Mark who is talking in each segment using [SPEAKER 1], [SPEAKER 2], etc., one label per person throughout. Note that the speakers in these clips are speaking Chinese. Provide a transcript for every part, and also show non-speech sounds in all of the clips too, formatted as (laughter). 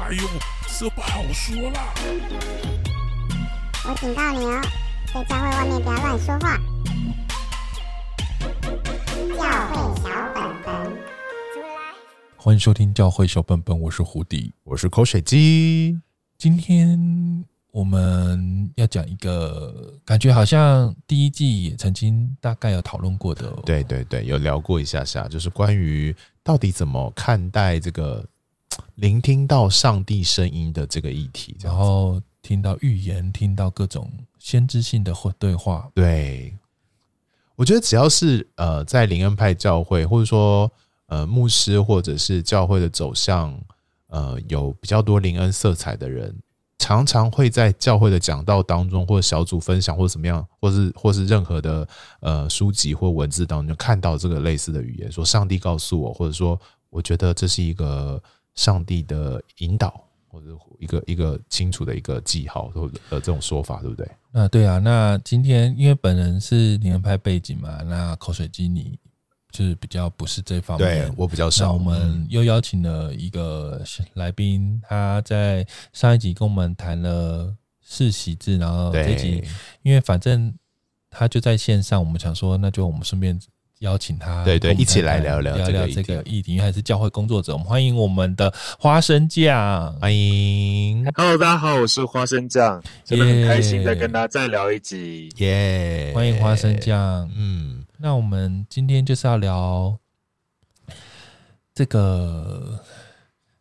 [SPEAKER 1] 哎呦，这不好说啦！
[SPEAKER 2] 我警告你哦，在教会外面不要乱说话。教会小本本，
[SPEAKER 1] 欢迎收听教会小本本，我是胡迪，
[SPEAKER 3] 我是口水鸡。
[SPEAKER 1] 今天我们要讲一个感觉好像第一季也曾经大概有讨论过的，
[SPEAKER 3] 对对对，有聊过一下下，就是关于到底怎么看待这个。聆听到上帝声音的这个议题，
[SPEAKER 1] 然后听到预言，听到各种先知性的或对
[SPEAKER 3] 话。对，我觉得只要是呃，在灵恩派教会，或者说呃牧师，或者是教会的走向，呃有比较多灵恩色彩的人，常常会在教会的讲道当中，或者小组分享，或者怎么样，或是或是任何的呃书籍或文字当中，就看到这个类似的语言，说上帝告诉我，或者说我觉得这是一个。上帝的引导，或者一个一个清楚的一个记号，或者呃这种说法，对不对？
[SPEAKER 1] 那对啊，那今天因为本人是灵恩派背景嘛，那口水鸡你就是比较不是这方面，
[SPEAKER 3] 对我比较少。
[SPEAKER 1] 我们又邀请了一个来宾，他在上一集跟我们谈了世袭制，然后这集因为反正他就在线上，我们想说那就我们顺便。邀请他，
[SPEAKER 3] 对对，一起来聊聊
[SPEAKER 1] 聊聊这个议题，因为还是教会工作者。我们欢迎我们的花生酱，
[SPEAKER 3] 欢迎。
[SPEAKER 4] Hello，大家好，我是花生酱，真的很开心再跟大家再聊一集，
[SPEAKER 3] 耶！
[SPEAKER 1] 欢迎花生酱。嗯，那我们今天就是要聊这个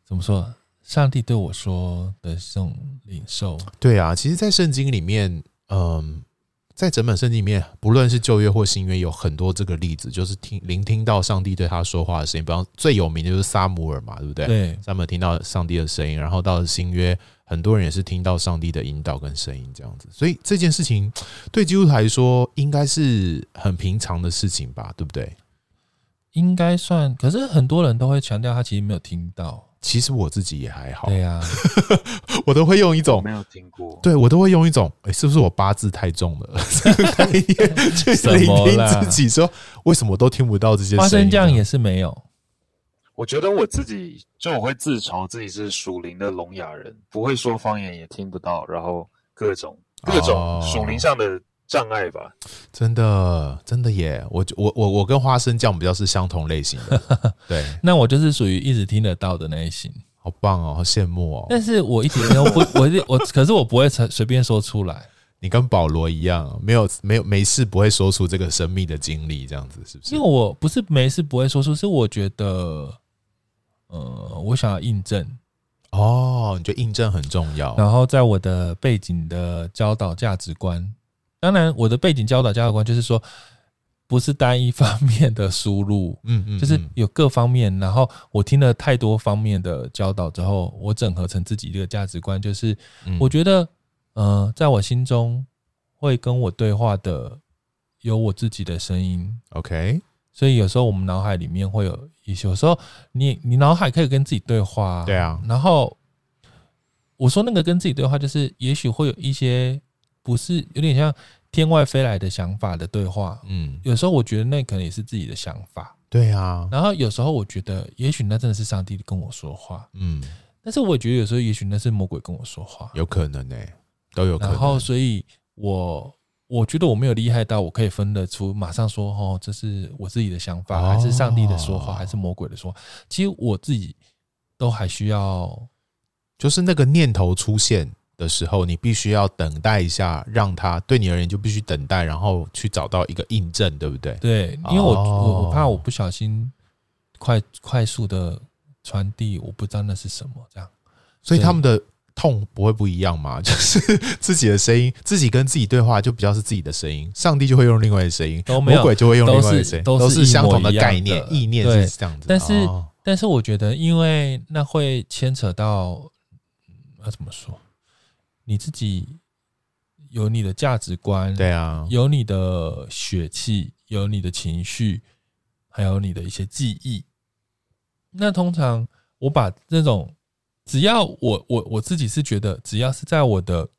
[SPEAKER 1] 怎么说？上帝对我说的这种领受。
[SPEAKER 3] 对啊，其实，在圣经里面，嗯。在整本圣经里面，不论是旧约或新约，有很多这个例子，就是听聆听到上帝对他说话的声音。比方最有名的就是撒母耳嘛，对不对？
[SPEAKER 1] 对，
[SPEAKER 3] 撒母耳听到上帝的声音，然后到了新约，很多人也是听到上帝的引导跟声音这样子。所以这件事情对基督徒来说，应该是很平常的事情吧？对不对？
[SPEAKER 1] 应该算，可是很多人都会强调他其实没有听到。
[SPEAKER 3] 其实我自己也还好，
[SPEAKER 1] 对呀，(laughs)
[SPEAKER 3] 我都会用一种
[SPEAKER 4] 没有听过，
[SPEAKER 3] 对我都会用一种，哎，是不是我八字太重了？(laughs) 去聆听自己说，为什么都听不到这些？
[SPEAKER 1] 花生酱也是没有。
[SPEAKER 4] 我觉得我自己就我会自嘲自己是属灵的聋哑人，不会说方言，也听不到，然后各种各种属灵上的。障碍吧，
[SPEAKER 3] 真的，真的耶！我我我我跟花生酱比较是相同类型的，(laughs) 对。
[SPEAKER 1] 那我就是属于一直听得到的那一型，
[SPEAKER 3] 好棒哦，好羡慕哦。
[SPEAKER 1] 但是我一点都不，我我可是我不会随随便说出来。
[SPEAKER 3] 你跟保罗一样，没有没有没事不会说出这个神秘的经历，这样子是不是？
[SPEAKER 1] 因为我不是没事不会说出，是我觉得，呃，我想要印证。
[SPEAKER 3] 哦，你觉得印证很重要？
[SPEAKER 1] 然后在我的背景的教导价值观。当然，我的背景教导价值观就是说，不是单一方面的输入，嗯嗯，就是有各方面。然后我听了太多方面的教导之后，我整合成自己这个价值观，就是我觉得，呃，在我心中会跟我对话的有我自己的声音。
[SPEAKER 3] OK，
[SPEAKER 1] 所以有时候我们脑海里面会有一些，有时候你你脑海可以跟自己对话，
[SPEAKER 3] 对啊。
[SPEAKER 1] 然后我说那个跟自己对话，就是也许会有一些。不是有点像天外飞来的想法的对话，嗯，有时候我觉得那可能也是自己的想法，
[SPEAKER 3] 对啊。
[SPEAKER 1] 然后有时候我觉得，也许那真的是上帝跟我说话，嗯。但是我也觉得有时候，也许那是魔鬼跟我说话，
[SPEAKER 3] 有可能呢、欸，都有可能。
[SPEAKER 1] 然后，所以我我觉得我没有厉害到我可以分得出，马上说哦，这是我自己的想法，还是上帝的说话，还是魔鬼的说话。其实我自己都还需要，
[SPEAKER 3] 就是那个念头出现的时候，你必须要等待一下，让他对你而言就必须等待，然后去找到一个印证，对不对？
[SPEAKER 1] 对，因为我我我怕我不小心快快速的传递，我不知道那是什么，这样。
[SPEAKER 3] 所以他们的痛不会不一样嘛？(laughs) 就是自己的声音，自己跟自己对话，就比较是自己的声音，上帝就会用另外的声音，魔鬼就会用另外的声音，都是相同的概念，意念是这样子。
[SPEAKER 1] 但是，但是我觉得，因为那会牵扯到，要怎么说？你自己有你的价值观，
[SPEAKER 3] 对啊，
[SPEAKER 1] 有你的血气，有你的情绪，还有你的一些记忆。那通常我把这种，只要我我我自己是觉得，只要是在我的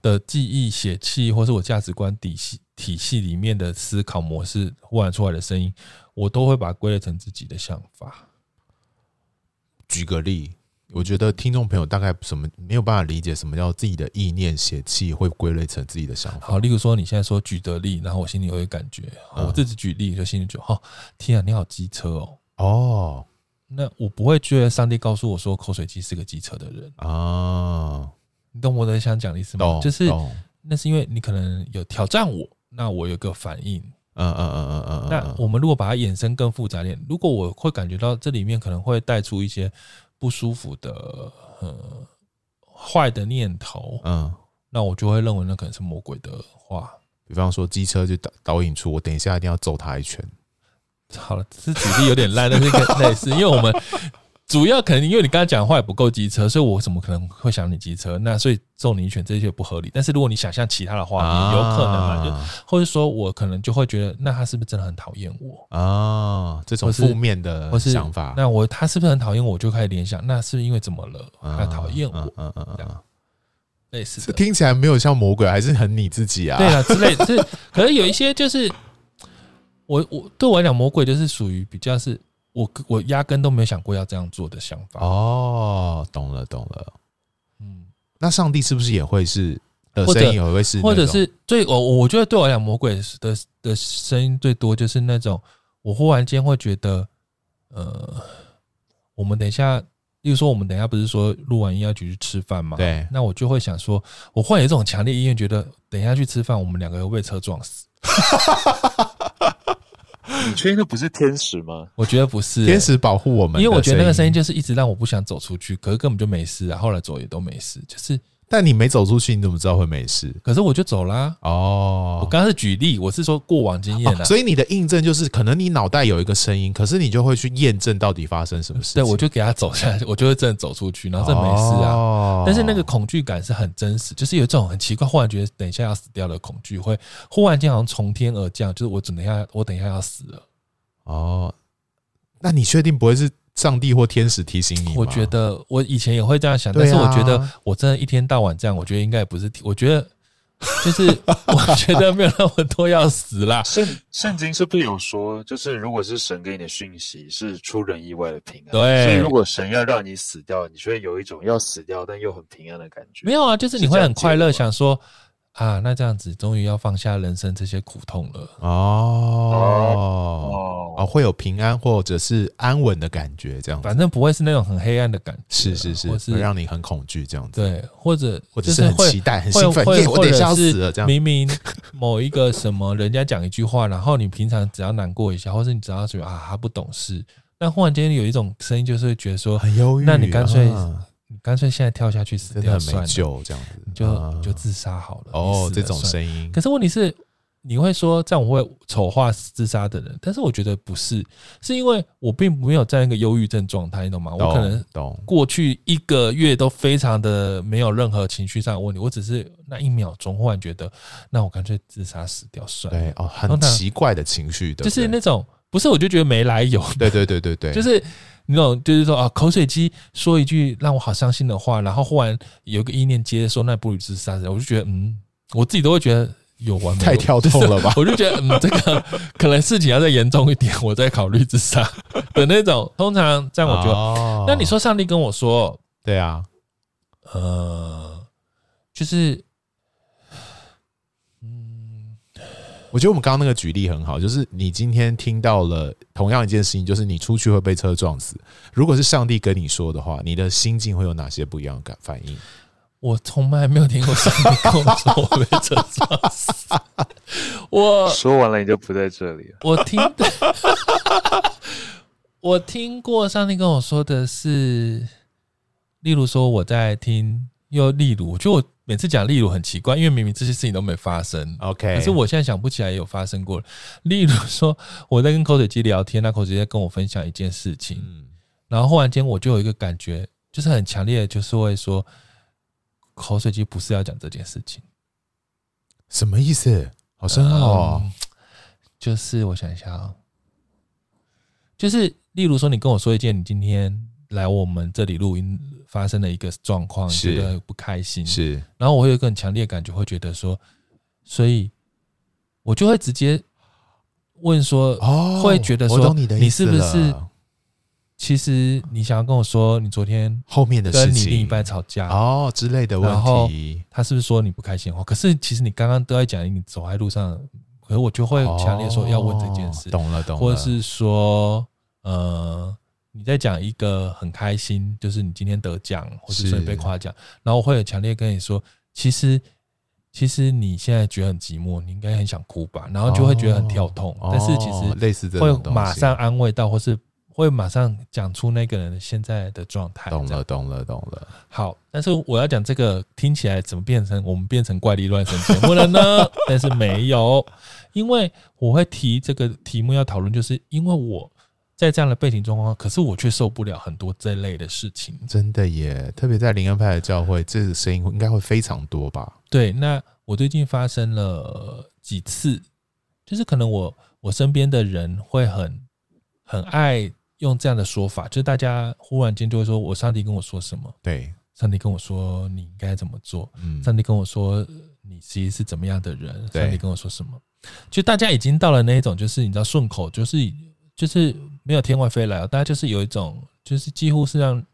[SPEAKER 1] 的记忆、血气，或是我价值观体系体系里面的思考模式，忽然出来的声音，我都会把它归类成自己的想法。
[SPEAKER 3] 举个例。我觉得听众朋友大概什么没有办法理解什么叫自己的意念邪气会归类成自己的想法。
[SPEAKER 1] 好，例如说你现在说举的例，然后我心里有一个感觉，我自己举例就心里就哦，天啊，你好机车哦。
[SPEAKER 3] 哦，
[SPEAKER 1] 那我不会觉得上帝告诉我说口水鸡是个机车的人
[SPEAKER 3] 啊。
[SPEAKER 1] 你懂我的想讲的意思吗？就是那是因为你可能有挑战我，那我有个反应。
[SPEAKER 3] 嗯嗯嗯嗯嗯。
[SPEAKER 1] 那我们如果把它衍生更复杂点，如果我会感觉到这里面可能会带出一些。不舒服的，呃，坏的念头，嗯，那我就会认为那可能是魔鬼的话。
[SPEAKER 3] 比方说，机车就导导引出我，等一下一定要揍他一拳。
[SPEAKER 1] 好了，这举例有点烂，但是类似，因为我们。主要可能因为你刚才讲的话也不够机车，所以我怎么可能会想你机车？那所以揍你一拳这些不合理。但是如果你想象其他的话，有可能嘛？就或者说我可能就会觉得，那他是不是真的很讨厌我
[SPEAKER 3] 啊？这种负面的想法。
[SPEAKER 1] 那我他是不是很讨厌我？我就开始联想，那是因为怎么了？他讨厌我？嗯嗯嗯，类似的。
[SPEAKER 3] 听起来没有像魔鬼，还是很你自己啊？
[SPEAKER 1] 对啊，之类的。是，可是有一些就是我我对我来讲，魔鬼就是属于比较是。我我压根都没有想过要这样做的想法。
[SPEAKER 3] 哦，懂了懂了。嗯，那上帝是不是也会是的声音也会是，
[SPEAKER 1] 或者是最我我觉得对我来讲，魔鬼的的声音最多就是那种，我忽然间会觉得，呃，我们等一下，例如说我们等一下不是说录完音要去吃饭吗？
[SPEAKER 3] 对，
[SPEAKER 1] 那我就会想说，我患有这种强烈意愿，觉得等一下去吃饭，我们两个会被车撞死。(laughs)
[SPEAKER 4] 你确定那不是天使吗？
[SPEAKER 1] 我觉得不是、欸，
[SPEAKER 3] 天使保护我们。
[SPEAKER 1] 因为我觉得那个声音就是一直让我不想走出去，可是根本就没事啊。后来走也都没事，就是。
[SPEAKER 3] 但你没走出去，你怎么知道会没事？
[SPEAKER 1] 可是我就走啦。哦，我刚刚是举例，我是说过往经验、啦哦、
[SPEAKER 3] 所以你的印证就是，可能你脑袋有一个声音，可是你就会去验证到底发生什么事。
[SPEAKER 1] 对，我就给他走下来，(laughs) 我就会真的走出去，然后这没事啊。哦、但是那个恐惧感是很真实，就是有这种很奇怪，忽然觉得等一下要死掉的恐惧，会忽然间好像从天而降，就是我等一下，我等一下要死了。
[SPEAKER 3] 哦，那你确定不会是上帝或天使提醒你？
[SPEAKER 1] 我觉得我以前也会这样想，但是我觉得我真的一天到晚这样，我觉得应该也不是。我觉得就是 (laughs) 我觉得没有那么多要死啦。
[SPEAKER 4] 圣圣经是不是有说，就是如果是神给你的讯息是出人意外的平安？
[SPEAKER 1] 对，
[SPEAKER 4] 所以如果神要让你死掉，你就会有一种要死掉但又很平安的感觉。
[SPEAKER 1] 没有啊，就是你会很快乐，想说。啊，那这样子终于要放下人生这些苦痛了
[SPEAKER 3] 哦哦，会有平安或者是安稳的感觉，这样子，
[SPEAKER 1] 反正不会是那种很黑暗的感觉，
[SPEAKER 3] 是是是，是会让你很恐惧这样子，
[SPEAKER 1] 对，或者
[SPEAKER 3] 或者是很期待、很兴奋，我等一下要死了这样。
[SPEAKER 1] 明明某一个什么人家讲一句话，然后你平常只要难过一下，或者你只要觉得啊他不懂事，但忽然间有一种声音，就是会觉得说
[SPEAKER 3] 很忧郁，
[SPEAKER 1] 那你干脆。你干脆现在跳下去死掉算了，
[SPEAKER 3] 没救这样子，
[SPEAKER 1] 就你就自杀好了。
[SPEAKER 3] 哦，这种声音。
[SPEAKER 1] 可是问题是，你会说这样我会丑化自杀的人，但是我觉得不是，是因为我并没有在一个忧郁症状态，你懂吗？我可能懂。过去一个月都非常的没有任何情绪上的问题，我只是那一秒钟忽然觉得，那我干脆自杀死掉算了。
[SPEAKER 3] 对哦，很奇怪的情绪，
[SPEAKER 1] 就是那种不是，我就觉得没来由。
[SPEAKER 3] 对对对对对，
[SPEAKER 1] 就是。你懂，就是说啊，口水鸡说一句让我好伤心的话，然后忽然有个意念接着说，那不如自杀，我就觉得，嗯，我自己都会觉得有完没
[SPEAKER 3] 太跳脱了吧？(laughs)
[SPEAKER 1] 我就觉得，嗯，这个可能事情要再严重一点，我再考虑自杀的那种。通常这样，我觉得，哦、那你说上帝跟我说，
[SPEAKER 3] 对啊，
[SPEAKER 1] 呃，就是。
[SPEAKER 3] 我觉得我们刚刚那个举例很好，就是你今天听到了同样一件事情，就是你出去会被车撞死。如果是上帝跟你说的话，你的心境会有哪些不一样的感反应？
[SPEAKER 1] 我从来没有听过上帝跟我说我被车撞死。我
[SPEAKER 4] 说完了你就不在这里了。
[SPEAKER 1] 我听，(laughs) 我听过上帝跟我说的是，例如说我在听，又例如就我。每次讲例如很奇怪，因为明明这些事情都没发生。
[SPEAKER 3] OK，
[SPEAKER 1] 可是我现在想不起来有发生过。例如说，我在跟口水鸡聊天，那口水鸡在跟我分享一件事情，嗯、然后忽然间我就有一个感觉，就是很强烈，就是会说口水鸡不是要讲这件事情，
[SPEAKER 3] 什么意思？好深奥哦、嗯。
[SPEAKER 1] 就是我想一下啊、哦，就是例如说，你跟我说一件你今天来我们这里录音。发生了一个状况，觉得不开心，
[SPEAKER 3] 是，
[SPEAKER 1] 然后我会有一个很强烈的感觉，会觉得说，所以我就会直接问说，哦，会觉得说，你是不是其实你想要跟我说，你昨天
[SPEAKER 3] 后面的事情，
[SPEAKER 1] 跟你另一半吵架
[SPEAKER 3] 哦之类的问题，
[SPEAKER 1] 他是不是说你不开心的话？可是其实你刚刚都在讲，你走在路上，可是我就会强烈说要问这件事，
[SPEAKER 3] 哦、懂了懂了，
[SPEAKER 1] 或者是说，呃，你在讲一个很开心，就是你今天得奖，或者说你被夸奖，然后我会很强烈跟你说，其实。其实你现在觉得很寂寞，你应该很想哭吧？然后就会觉得很跳痛，
[SPEAKER 3] 哦、
[SPEAKER 1] 但是其实
[SPEAKER 3] 类似这
[SPEAKER 1] 会马上安慰到，或是会马上讲出那个人现在的状态。
[SPEAKER 3] 懂了，懂了，懂了。
[SPEAKER 1] 好，但是我要讲这个听起来怎么变成我们变成怪力乱神节目了呢？(laughs) 但是没有，因为我会提这个题目要讨论，就是因为我。在这样的背景状况，可是我却受不了很多这类的事情。
[SPEAKER 3] 真的耶，特别在灵恩派的教会，这个声音应该会非常多吧？
[SPEAKER 1] 对，那我最近发生了几次，就是可能我我身边的人会很很爱用这样的说法，就是大家忽然间就会说：“我上帝跟我说什么？”
[SPEAKER 3] 对，
[SPEAKER 1] 上帝跟我说你应该怎么做？
[SPEAKER 3] 嗯，
[SPEAKER 1] 上帝跟我说你其实是怎么样的人？上帝跟我说什么？就大家已经到了那一种，就是你知道顺口，就是就是。没有天外飞来，大家就是有一种，就是几乎是让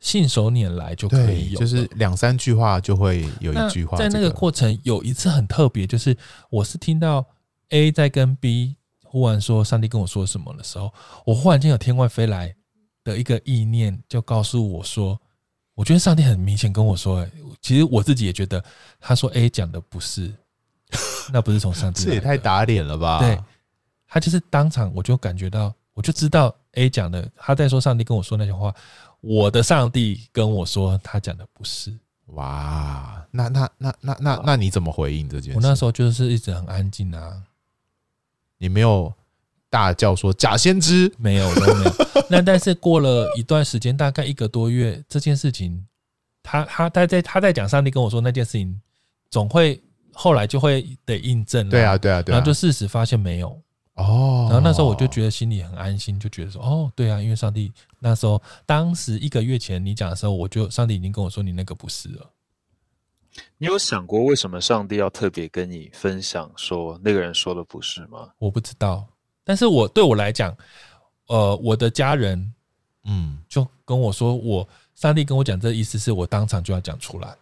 [SPEAKER 1] 信手拈来就可以有，
[SPEAKER 3] 就是两三句话就会有一句话。
[SPEAKER 1] 在那个过程有一次很特别，就是我是听到 A 在跟 B 忽然说上帝跟我说什么的时候，我忽然间有天外飞来的一个意念，就告诉我说，我觉得上帝很明显跟我说，其实我自己也觉得，他说 A 讲的不是，(laughs) 那不是从上帝，
[SPEAKER 3] 这也太打脸了吧？
[SPEAKER 1] 对，他就是当场我就感觉到。我就知道 A 讲的，他在说上帝跟我说那些话，我的上帝跟我说他讲的不是。
[SPEAKER 3] 哇，那那那那那那你怎么回应这件事？
[SPEAKER 1] 我那时候就是一直很安静啊，
[SPEAKER 3] 你没有大叫说假先知，
[SPEAKER 1] 没有都没有。(laughs) 那但是过了一段时间，大概一个多月，这件事情，他他他在他在讲上帝跟我说那件事情，总会后来就会得印证。
[SPEAKER 3] 对啊对啊对啊，
[SPEAKER 1] 然后就事实发现没有。
[SPEAKER 3] 哦，
[SPEAKER 1] 然后那时候我就觉得心里很安心，就觉得说，哦，对啊，因为上帝那时候当时一个月前你讲的时候，我就上帝已经跟我说你那个不是了。
[SPEAKER 4] 你有想过为什么上帝要特别跟你分享说那个人说的不是吗？
[SPEAKER 1] 我不知道，但是我对我来讲，呃，我的家人，嗯，就跟我说，我上帝跟我讲这意思是我当场就要讲出来。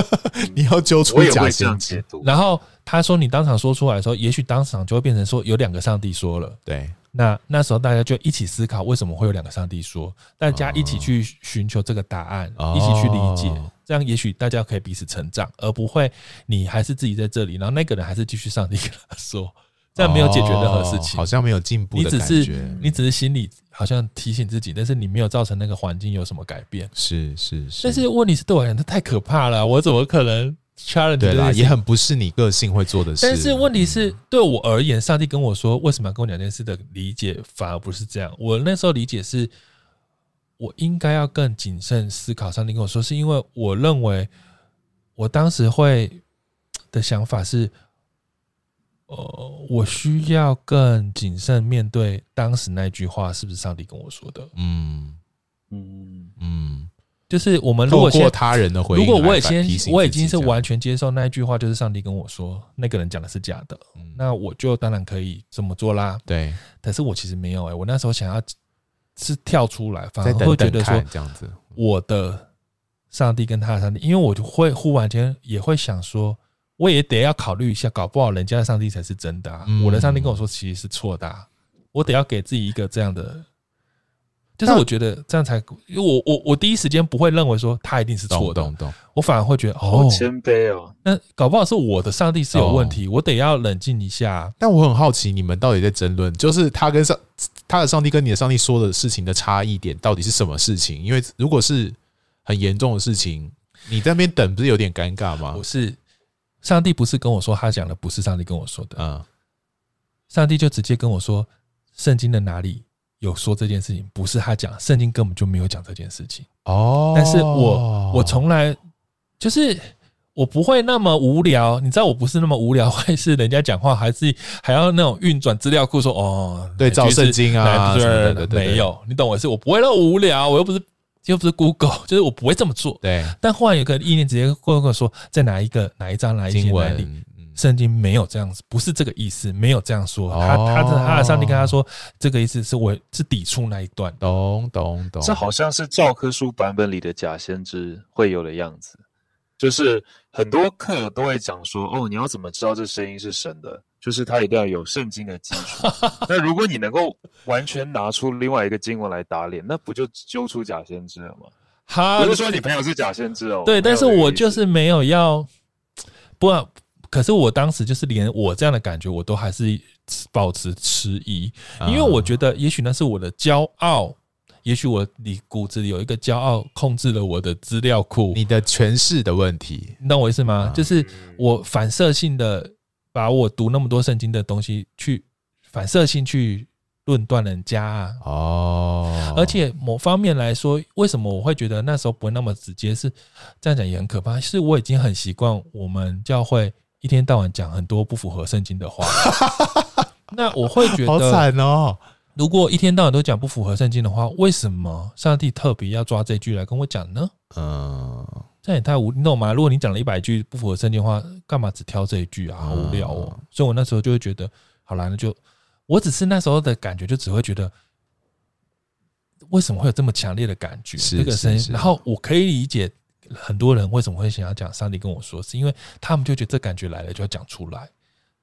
[SPEAKER 1] (laughs)
[SPEAKER 3] 你要揪出假先知，
[SPEAKER 1] 然后他说你当场说出来的时候，也许当场就会变成说有两个上帝说了。
[SPEAKER 3] 对，
[SPEAKER 1] 那那时候大家就一起思考为什么会有两个上帝说，大家一起去寻求这个答案，一起去理解，这样也许大家可以彼此成长，而不会你还是自己在这里，然后那个人还是继续上帝跟他说。这样没有解决任何事情，
[SPEAKER 3] 好像没有进步的感觉。
[SPEAKER 1] 你只是你只是心里好像提醒自己，但是你没有造成那个环境有什么改变。
[SPEAKER 3] 是是是，
[SPEAKER 1] 但是问题是对我来讲，这太可怕了，我怎么可能 challenge？
[SPEAKER 3] 对啦，也很不是你个性会做的事。
[SPEAKER 1] 但是问题是对我而言，上帝跟我说为什么要跟我讲这件事的理解，反而不是这样。我那时候理解是，我应该要更谨慎思考。上帝跟我说，是因为我认为我当时会的想法是。呃，我需要更谨慎面对当时那句话是不是上帝跟我说的？嗯嗯嗯，就是我们如果先
[SPEAKER 3] 他人的回应，
[SPEAKER 1] 如果我也先我已经是完全接受那一句话，就是上帝跟我说那个人讲的是假的，那我就当然可以这么做啦。
[SPEAKER 3] 对，
[SPEAKER 1] 但是我其实没有哎，我那时候想要是跳出来，反而会觉得说
[SPEAKER 3] 这样子，
[SPEAKER 1] 我的上帝跟他的上帝，因为我就会忽然间也会想说。我也得要考虑一下，搞不好人家的上帝才是真的啊！我的上帝跟我说其实是错的啊，我得要给自己一个这样的，就是我觉得这样才，因为我我我第一时间不会认为说他一定是错的，我反而会觉得哦，
[SPEAKER 4] 谦卑哦，
[SPEAKER 1] 那搞不好是我的上帝是有问题，我得要冷静一下。
[SPEAKER 3] 但我很好奇，你们到底在争论，就是他跟上他的上帝跟你的上帝说的事情的差异点到底是什么事情？因为如果是很严重的事情，你在那边等不是有点尴尬吗？
[SPEAKER 1] 不是。上帝不是跟我说，他讲的不是上帝跟我说的。
[SPEAKER 3] 啊，
[SPEAKER 1] 上帝就直接跟我说，圣经的哪里有说这件事情？不是他讲，圣经根本就没有讲这件事情。
[SPEAKER 3] 哦，
[SPEAKER 1] 但是我我从来就是我不会那么无聊，你知道我不是那么无聊，会是人家讲话还是还要那种运转资料库说哦，
[SPEAKER 3] 对照圣经啊，对对对，
[SPEAKER 1] 没有，你懂我是，我不会那么无聊，我又不是。又不是 Google，(laughs) 就是我不会这么做。
[SPEAKER 3] 对，
[SPEAKER 1] 但忽然有个意念直接过来跟我说，在哪一个哪一章哪一节哪里，圣经没有这样子，不是这个意思，没有这样说。他他的他的上帝跟他说，这个意思是我是抵触那一段。
[SPEAKER 3] 懂懂懂，
[SPEAKER 4] 这好像是教科书版本里的假先知会有的样子，就是很多课都会讲说，哦，你要怎么知道这声音是神的？就是他一定要有圣经的基础。(laughs) 那如果你能够完全拿出另外一个经文来打脸，那不就揪出假先知了吗？哈不是说你朋友是假先知哦。
[SPEAKER 1] 对，但是我就是没有要不，可是我当时就是连我这样的感觉，我都还是保持迟疑，因为我觉得也许那是我的骄傲，也许我你骨子里有一个骄傲控制了我的资料库，
[SPEAKER 3] 你的诠释的问题，
[SPEAKER 1] 你懂我意思吗？就是我反射性的。把我读那么多圣经的东西去反射性去论断人家啊，哦，而且某方面来说，为什么我会觉得那时候不会那么直接？是这样讲也很可怕。是我已经很习惯我们教会一天到晚讲很多不符合圣经的话，(laughs) 那我会觉得好
[SPEAKER 3] 惨哦。
[SPEAKER 1] 如果一天到晚都讲不符合圣经的话，为什么上帝特别要抓这句来跟我讲呢？嗯。这也太无，你懂吗？如果你讲了一百句不符合圣经的话，干嘛只挑这一句啊？好无聊哦。所以我那时候就会觉得，好啦，那就我只是那时候的感觉，就只会觉得，为什么会有这么强烈的感觉？这个声音，然后我可以理解很多人为什么会想要讲上帝跟我说，是因为他们就觉得这感觉来了就要讲出来。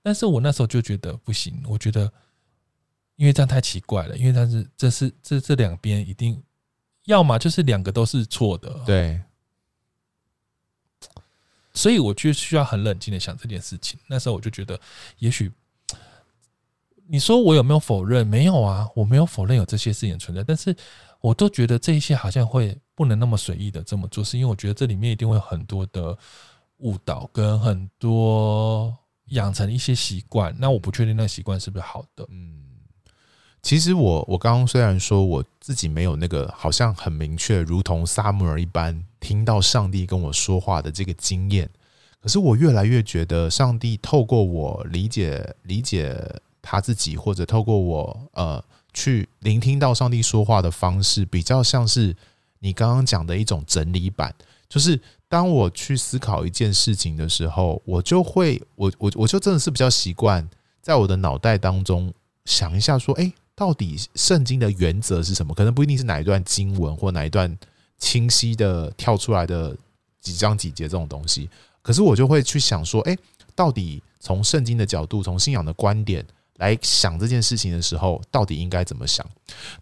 [SPEAKER 1] 但是我那时候就觉得不行，我觉得因为这样太奇怪了，因为但是这是这这两边一定要么就是两个都是错的，
[SPEAKER 3] 对。
[SPEAKER 1] 所以我就需要很冷静的想这件事情。那时候我就觉得，也许你说我有没有否认？没有啊，我没有否认有这些事情存在。但是我都觉得这一些好像会不能那么随意的这么做，是因为我觉得这里面一定会有很多的误导，跟很多养成一些习惯。那我不确定那习惯是不是好的。
[SPEAKER 3] 嗯，其实我我刚刚虽然说我自己没有那个好像很明确，如同撒母耳一般。听到上帝跟我说话的这个经验，可是我越来越觉得，上帝透过我理解理解他自己，或者透过我呃去聆听到上帝说话的方式，比较像是你刚刚讲的一种整理版。就是当我去思考一件事情的时候，我就会我我我就真的是比较习惯在我的脑袋当中想一下，说，诶，到底圣经的原则是什么？可能不一定是哪一段经文或哪一段。清晰的跳出来的几章几节这种东西，可是我就会去想说，诶，到底从圣经的角度，从信仰的观点来想这件事情的时候，到底应该怎么想？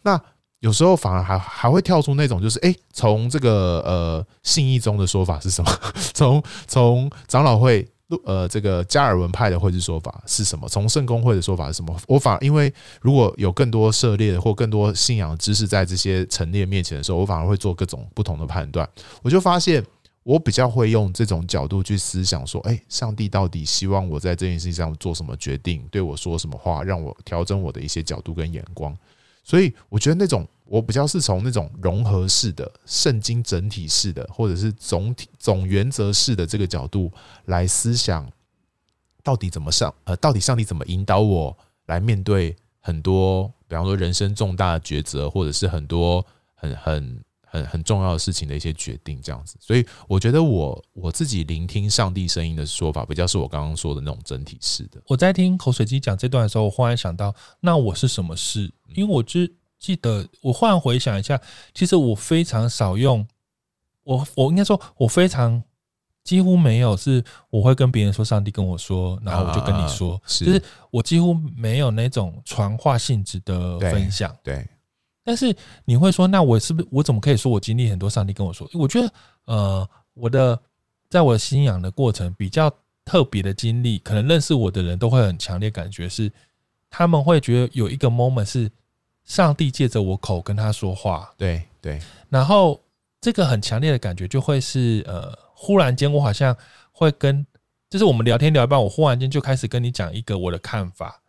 [SPEAKER 3] 那有时候反而还还会跳出那种，就是诶，从这个呃信义宗的说法是什么？(laughs) 从从长老会。呃，这个加尔文派的会志说法是什么？从圣公会的说法是什么？我反而因为如果有更多涉猎或更多信仰知识在这些陈列面前的时候，我反而会做各种不同的判断。我就发现，我比较会用这种角度去思想，说：哎，上帝到底希望我在这件事情上做什么决定？对我说什么话？让我调整我的一些角度跟眼光。所以，我觉得那种。我比较是从那种融合式的圣经整体式的，或者是总体总原则式的这个角度来思想，到底怎么上呃，到底上帝怎么引导我来面对很多，比方说人生重大的抉择，或者是很多很很很很重要的事情的一些决定，这样子。所以我觉得我我自己聆听上帝声音的说法，比较是我刚刚说的那种整体式的。
[SPEAKER 1] 我在听口水鸡讲这段的时候，我忽然想到，那我是什么事？因为我知。记得我忽然回想一下，其实我非常少用，我我应该说，我非常几乎没有是我会跟别人说上帝跟我说，然后我就跟你说，就是我几乎没有那种传话性质的分享。
[SPEAKER 3] 对，
[SPEAKER 1] 但是你会说，那我是不是我怎么可以说我经历很多上帝跟我说？我觉得呃，我的在我的信仰的过程比较特别的经历，可能认识我的人都会很强烈感觉是，他们会觉得有一个 moment 是。上帝借着我口跟他说话，
[SPEAKER 3] 对对，
[SPEAKER 1] 然后这个很强烈的感觉就会是呃，忽然间我好像会跟，就是我们聊天聊一半，我忽然间就开始跟你讲一个我的看法，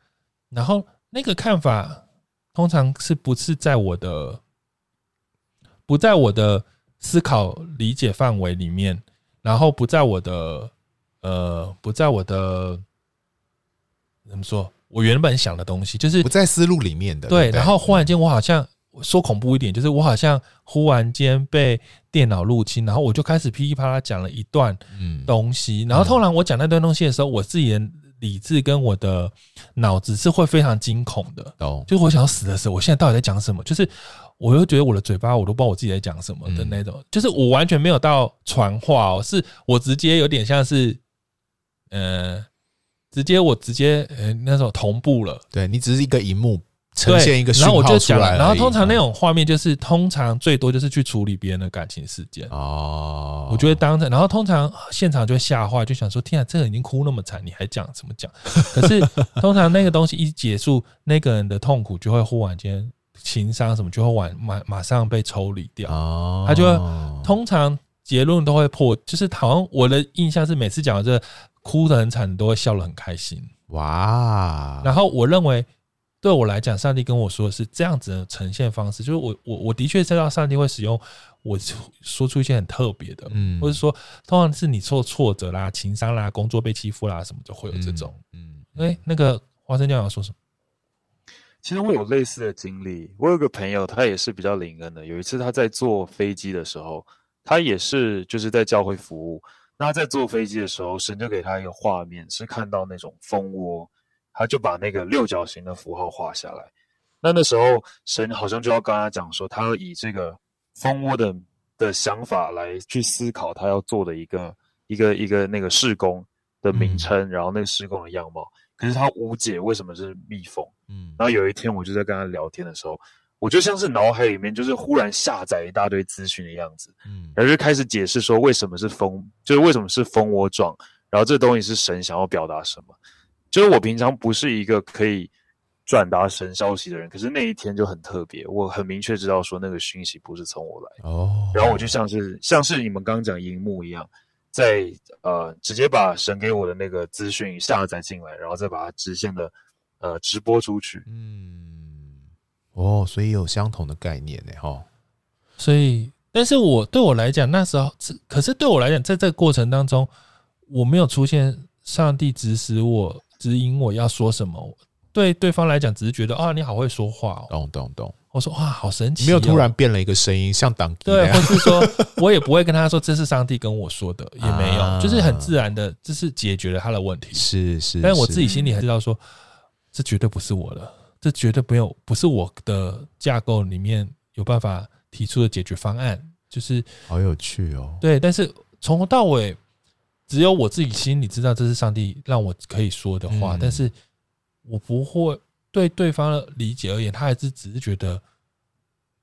[SPEAKER 1] 然后那个看法通常是不是在我的不在我的思考理解范围里面，然后不在我的呃不在我的怎么说？我原本想的东西就是
[SPEAKER 3] 不在思路里面的，
[SPEAKER 1] 对。然后忽然间，我好像说恐怖一点，就是我好像忽然间被电脑入侵，然后我就开始噼里啪啦讲了一段东西，然后突然我讲那段东西的时候，我自己的理智跟我的脑子是会非常惊恐的，哦，就是我想要死的时候，我现在到底在讲什么？就是我又觉得我的嘴巴我都不知道我自己在讲什么的那种，就是我完全没有到传话哦，是我直接有点像是，呃，直接我直接呃那时候同步了，
[SPEAKER 3] 对你只是一个荧幕。呈现一个讯号出来，
[SPEAKER 1] 然后我就讲，然后通常那种画面就是，通常最多就是去处理别人的感情事件哦。我觉得当着，然后通常现场就会吓坏，就想说：天啊，这个已经哭那么惨，你还讲什么讲？(laughs) 可是通常那个东西一结束，那个人的痛苦就会忽然间情商什么就会晚马马上被抽离掉。他就会通常结论都会破，就是好像我的印象是每次讲到这哭得很惨，都会笑得很开心。哇！然后我认为。对我来讲，上帝跟我说的是这样子的呈现方式，就是我我我的确知道上帝会使用我说出一些很特别的，嗯，或者说通常是你受挫折啦、情伤啦、工作被欺负啦什么，就会有这种，嗯，哎、嗯，那个花生酱要说什么？
[SPEAKER 4] 其实我有类似的经历，我有个朋友，他也是比较灵恩的。有一次他在坐飞机的时候，他也是就是在教会服务，那他在坐飞机的时候，神就给他一个画面，是看到那种蜂窝。他就把那个六角形的符号画下来。那那时候神好像就要跟他讲说，他要以这个蜂窝的的想法来去思考他要做的一个一个一个那个施工的名称，嗯、然后那个施工的样貌。可是他无解为什么是蜜蜂。嗯。然后有一天我就在跟他聊天的时候，我就像是脑海里面就是忽然下载一大堆资讯的样子。嗯。然后就开始解释说为什么是蜂，就是为什么是蜂窝状，然后这东西是神想要表达什么。就是我平常不是一个可以转达神消息的人，可是那一天就很特别，我很明确知道说那个讯息不是从我来哦，然后我就像是像是你们刚刚讲荧幕一样，在呃直接把神给我的那个资讯下载进来，然后再把它直线的呃直播出去。
[SPEAKER 3] 嗯，哦，所以有相同的概念呢，哈。
[SPEAKER 1] 所以，但是我对我来讲，那时候可是对我来讲，在这个过程当中，我没有出现上帝指使我。指引我要说什么，对对方来讲只是觉得啊，你好会说话哦，
[SPEAKER 3] 懂懂懂。
[SPEAKER 1] 我说哇，好神奇，
[SPEAKER 3] 没有突然变了一个声音，像当 (laughs)
[SPEAKER 1] 对，或是说我也不会跟他说这是上帝跟我说的，也没有，就是很自然的，这是解决了他的问题，
[SPEAKER 3] 是是。
[SPEAKER 1] 但是我自己心里还知道说，这绝对不是我的，这绝对没有不是我的架构里面有办法提出的解决方案，就是
[SPEAKER 3] 好有趣哦。
[SPEAKER 1] 对，但是从头到尾。只有我自己心里知道这是上帝让我可以说的话，嗯、但是我不会对对方的理解而言，他还是只是觉得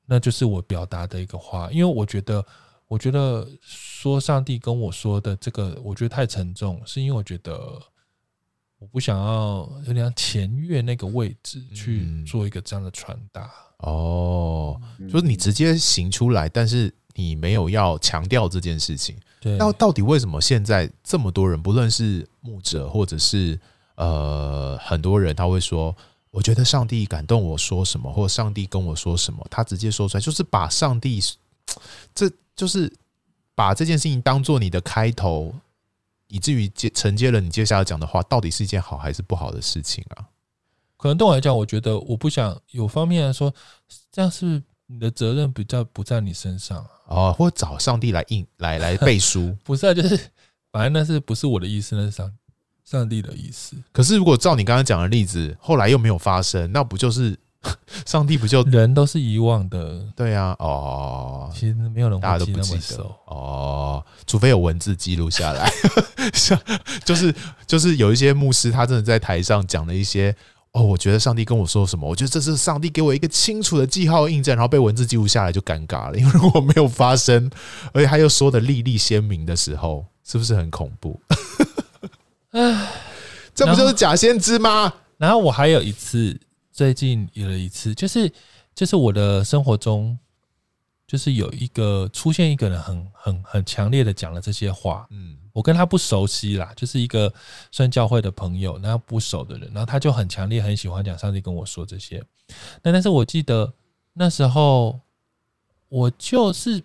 [SPEAKER 1] 那就是我表达的一个话，因为我觉得，我觉得说上帝跟我说的这个，我觉得太沉重，是因为我觉得我不想要有点前越那个位置去做一个这样的传达、
[SPEAKER 3] 嗯。哦，就是你直接行出来，但是你没有要强调这件事情。那到底为什么现在这么多人，不论是牧者或者是呃很多人，他会说，我觉得上帝感动我说什么，或者上帝跟我说什么，他直接说出来，就是把上帝，(tsk) 这就是把这件事情当做你的开头，以至于接承接了你接下来讲的话，到底是一件好还是不好的事情啊？
[SPEAKER 1] 可能对我来讲，我觉得我不想有方面来说，这样是。你的责任比较不在你身上啊，
[SPEAKER 3] 哦，或找上帝来应来来背书，(laughs)
[SPEAKER 1] 不是啊，就是反正那是不是我的意思，那是上上帝的意思。
[SPEAKER 3] 可是如果照你刚刚讲的例子，后来又没有发生，那不就是 (laughs) 上帝不就
[SPEAKER 1] 人都是遗忘的？
[SPEAKER 3] 对啊，哦，
[SPEAKER 1] 其实没有人大家都不记得
[SPEAKER 3] 哦，除非有文字记录下来，(laughs) 像就是就是有一些牧师，他真的在台上讲了一些。哦，我觉得上帝跟我说什么，我觉得这是上帝给我一个清楚的记号印证，然后被文字记录下来就尴尬了，(laughs) 因为如果没有发生，而且他又说的历历鲜明的时候，是不是很恐怖？唉，这不就是假先知吗？
[SPEAKER 1] 然后，然后我还有一次，最近有了一次，就是就是我的生活中，就是有一个出现一个人很很很强烈的讲了这些话，嗯。我跟他不熟悉啦，就是一个算教会的朋友，那不熟的人，然后他就很强烈很喜欢讲上帝跟我说这些，那但是我记得那时候我就是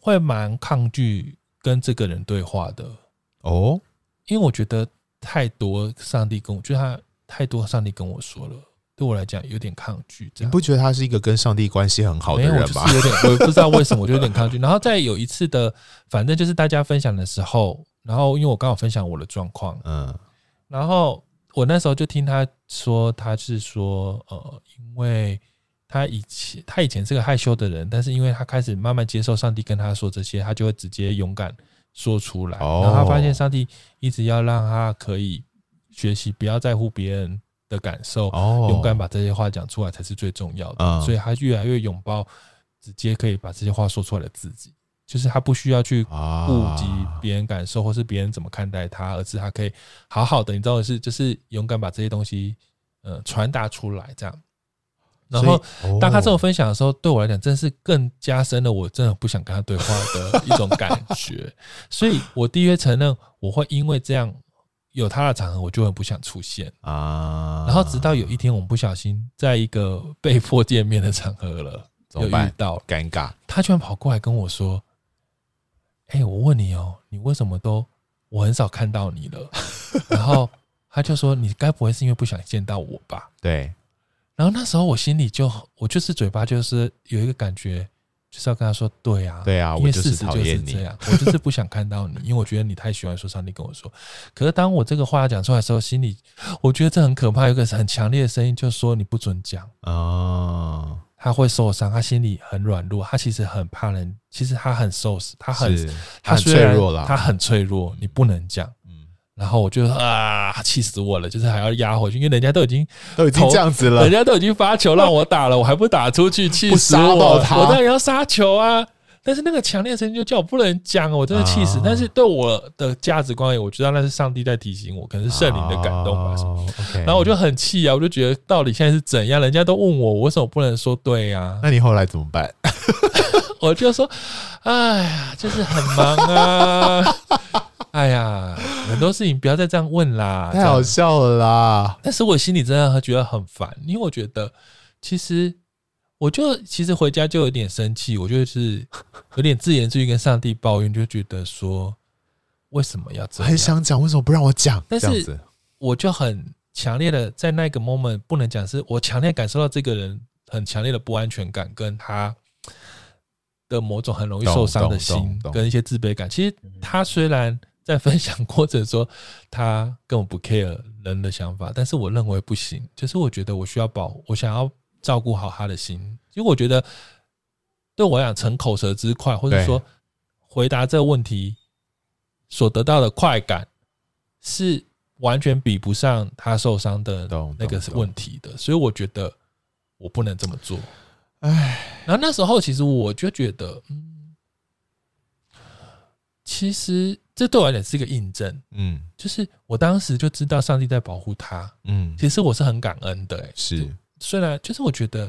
[SPEAKER 1] 会蛮抗拒跟这个人对话的。哦，因为我觉得太多上帝跟我，就他太多上帝跟我说了，对我来讲有点抗拒。
[SPEAKER 3] 你不觉得他是一个跟上帝关系很好的人吗？
[SPEAKER 1] 有点，我不知道为什么，我就有点抗拒。然后再有一次的，反正就是大家分享的时候，然后因为我刚好分享我的状况，嗯，然后我那时候就听他说，他是说，呃，因为他以前他以前是个害羞的人，但是因为他开始慢慢接受上帝跟他说这些，他就会直接勇敢说出来。然后他发现上帝一直要让他可以学习，不要在乎别人。的感受，勇敢把这些话讲出来才是最重要的。所以他越来越拥抱直接可以把这些话说出来的自己，就是他不需要去顾及别人感受或是别人怎么看待他，而是他可以好好的，你知道的是，就是勇敢把这些东西呃传达出来，这样。然后当他这种分享的时候，对我来讲，真是更加深了我真的不想跟他对话的一种感觉。所以我第一个承认，我会因为这样。有他的场合，我就很不想出现啊。然后直到有一天，我们不小心在一个被迫见面的场合了，又遇到
[SPEAKER 3] 尴尬。
[SPEAKER 1] 他居然跑过来跟我说：“哎，我问你哦，你为什么都我很少看到你了？” (laughs) 然后他就说：“你该不会是因为不想见到我吧？”
[SPEAKER 3] 对。
[SPEAKER 1] 然后那时候我心里就我就是嘴巴就是有一个感觉。就是要跟他说，对啊，
[SPEAKER 3] 对啊，
[SPEAKER 1] 因为事实就是这样，我就是不想看到你，因为我觉得你太喜欢说上帝跟我说。可是当我这个话讲出来的时候，心里我觉得这很可怕，有一个很强烈的声音就说你不准讲啊，他会受伤，他心里很软弱，他其实很怕人，其实他很受死，他很他虽然
[SPEAKER 3] 脆弱了，
[SPEAKER 1] 他很脆弱，你不能讲。然后我就啊，气死我了！就是还要压回去，因为人家都已经
[SPEAKER 3] 都已经这样子了，
[SPEAKER 1] 人家都已经发球让我打了，我还不打出去，(laughs) 气死我！我当然要杀球啊！但是那个强烈的声音就叫我不能讲，我真的气死。但是对我的价值观，我知道那是上帝在提醒我，可能是圣灵的感动吧。然后我就很气啊，我就觉得到底现在是怎样？人家都问我，我为什么不能说对呀？
[SPEAKER 3] 那你后来怎么办？(laughs)
[SPEAKER 1] 我就说，哎呀，就是很忙啊。(laughs) 哎呀，很多事情不要再这样问啦，(laughs)
[SPEAKER 3] 太好笑了啦！
[SPEAKER 1] 但是我心里真的觉得很烦，因为我觉得其实我就其实回家就有点生气，我就是 (laughs) 有点自言自语跟上帝抱怨，就觉得说为什么要这样？
[SPEAKER 3] 很想讲，为什么不让我讲？
[SPEAKER 1] 但是我就很强烈的在那个 moment 不能讲，是我强烈感受到这个人很强烈的不安全感，跟他的某种很容易受伤的心，跟一些自卑感。其实他虽然。在分享过程说，他根本不 care 人的想法，但是我认为不行。就是我觉得我需要保，我想要照顾好他的心，因为我觉得对我来讲，逞口舌之快，或者说回答这个问题所得到的快感，是完全比不上他受伤的那个问题的。所以我觉得我不能这么做。唉，然后那时候其实我就觉得，嗯，其实。这对我来讲是一个印证，嗯，就是我当时就知道上帝在保护他，嗯，其实我是很感恩的，欸，
[SPEAKER 3] 是，
[SPEAKER 1] 虽然就是我觉得，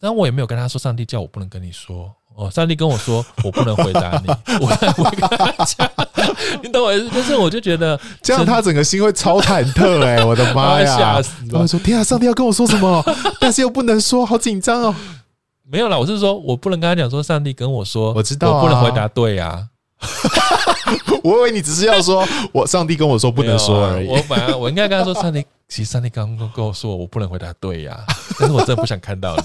[SPEAKER 1] 但我也没有跟他说，上帝叫我不能跟你说，哦，上帝跟我说我不能回答你，(laughs) 我跟他讲，你懂我意思？就是我就觉得
[SPEAKER 3] 这样他整个心会超忐忑，哎，(laughs) 我的妈呀，吓死了！我说天啊，上帝要跟我说什么？但是又不能说，好紧张哦。
[SPEAKER 1] 没有啦，我是说我不能跟他讲说，上帝跟我说，
[SPEAKER 3] 我知道，
[SPEAKER 1] 我不能回答对呀。(laughs)
[SPEAKER 3] 我以为你只是要说，我上帝跟我说不能说而已。
[SPEAKER 1] 我本来我应该跟他说，上帝，其实上帝刚刚跟我说，我不能回答对呀，但是我真的不想看到你，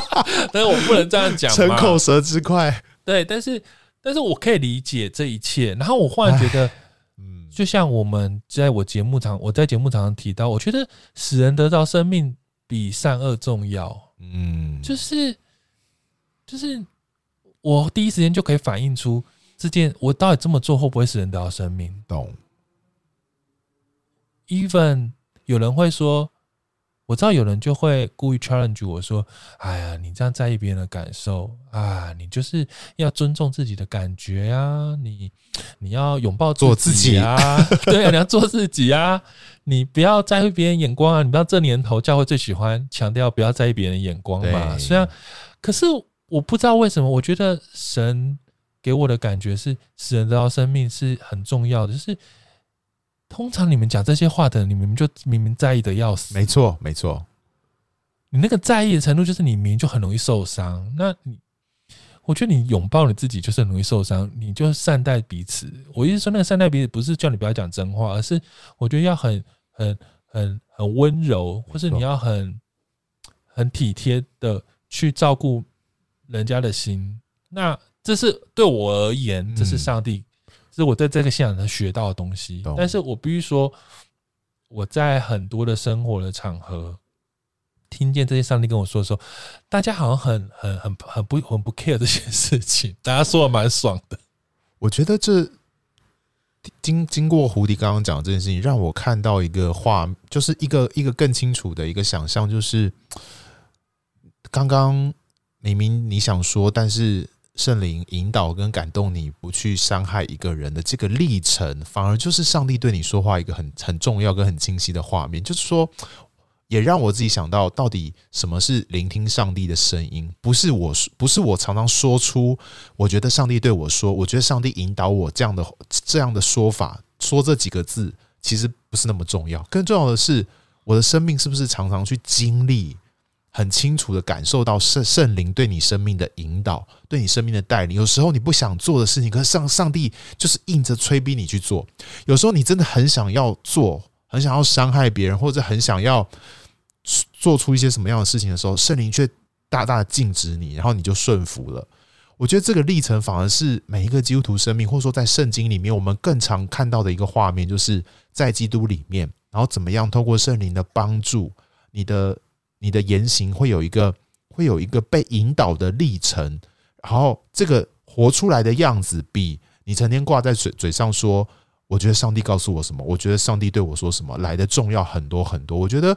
[SPEAKER 1] (laughs) 但是我不能这样讲，
[SPEAKER 3] 逞口舌之快。
[SPEAKER 1] 对，但是但是我可以理解这一切。然后我忽然觉得，嗯，就像我们在我节目常我在节目常常提到，我觉得使人得到生命比善恶重要。嗯，就是就是我第一时间就可以反映出。这件我到底这么做会不会使人得到生命？
[SPEAKER 3] 懂
[SPEAKER 1] ？Even 有人会说，我知道有人就会故意 challenge 我说：“哎呀，你这样在意别人的感受啊，你就是要尊重自己的感觉啊，你你要拥抱
[SPEAKER 3] 做自己啊，(laughs)
[SPEAKER 1] 对啊，你要做自己啊，你不要在乎别人眼光啊，你不要这年头教会最喜欢强调不要在意别人眼光嘛。虽然，可是我不知道为什么，我觉得神。给我的感觉是，使人得到生命是很重要的。就是通常你们讲这些话的，你们就明明在意的要死。
[SPEAKER 3] 没错，没错。
[SPEAKER 1] 你那个在意的程度，就是你明明就很容易受伤。那你，我觉得你拥抱你自己，就是很容易受伤。你就善待彼此。我意思说，那个善待彼此，不是叫你不要讲真话，而是我觉得要很、很、很很温柔，或是你要很很体贴的去照顾人家的心。那这是对我而言，这是上帝，这是我在这个信仰上学到的东西。但是我必须说，我在很多的生活的场合，听见这些上帝跟我说的时候，大家好像很很很很不很不 care 这些事情，(laughs) 大家说的蛮爽的。
[SPEAKER 3] 我觉得这。经经过胡迪刚刚讲这件事情，让我看到一个画，就是一个一个更清楚的一个想象，就是刚刚明明你想说，但是圣灵引导跟感动你不去伤害一个人的这个历程，反而就是上帝对你说话一个很很重要跟很清晰的画面，就是说。也让我自己想到，到底什么是聆听上帝的声音？不是我，不是我常常说出，我觉得上帝对我说，我觉得上帝引导我这样的这样的说法，说这几个字，其实不是那么重要。更重要的是，我的生命是不是常常去经历，很清楚的感受到圣圣灵对你生命的引导，对你生命的带领。有时候你不想做的事情，可是上上帝就是硬着催逼你去做。有时候你真的很想要做，很想要伤害别人，或者很想要。做出一些什么样的事情的时候，圣灵却大大禁止你，然后你就顺服了。我觉得这个历程反而是每一个基督徒生命，或者说在圣经里面，我们更常看到的一个画面，就是在基督里面，然后怎么样透过圣灵的帮助，你的你的言行会有一个会有一个被引导的历程，然后这个活出来的样子，比你成天挂在嘴嘴上说，我觉得上帝告诉我什么，我觉得上帝对我说什么来的重要很多很多。我觉得。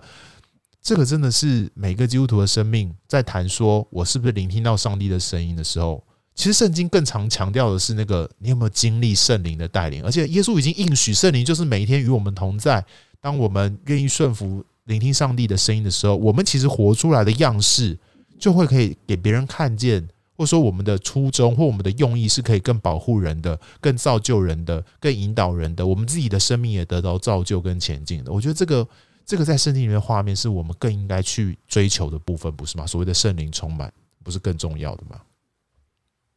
[SPEAKER 3] 这个真的是每个基督徒的生命，在谈说我是不是聆听到上帝的声音的时候，其实圣经更常强调的是那个你有没有经历圣灵的带领，而且耶稣已经应许圣灵就是每一天与我们同在。当我们愿意顺服聆听上帝的声音的时候，我们其实活出来的样式就会可以给别人看见，或者说我们的初衷或我们的用意是可以更保护人的、更造就人的、更引导人的，我们自己的生命也得到造就跟前进的。我觉得这个。这个在圣经里面画面是我们更应该去追求的部分，不是吗？所谓的圣灵充满，不是更重要的吗？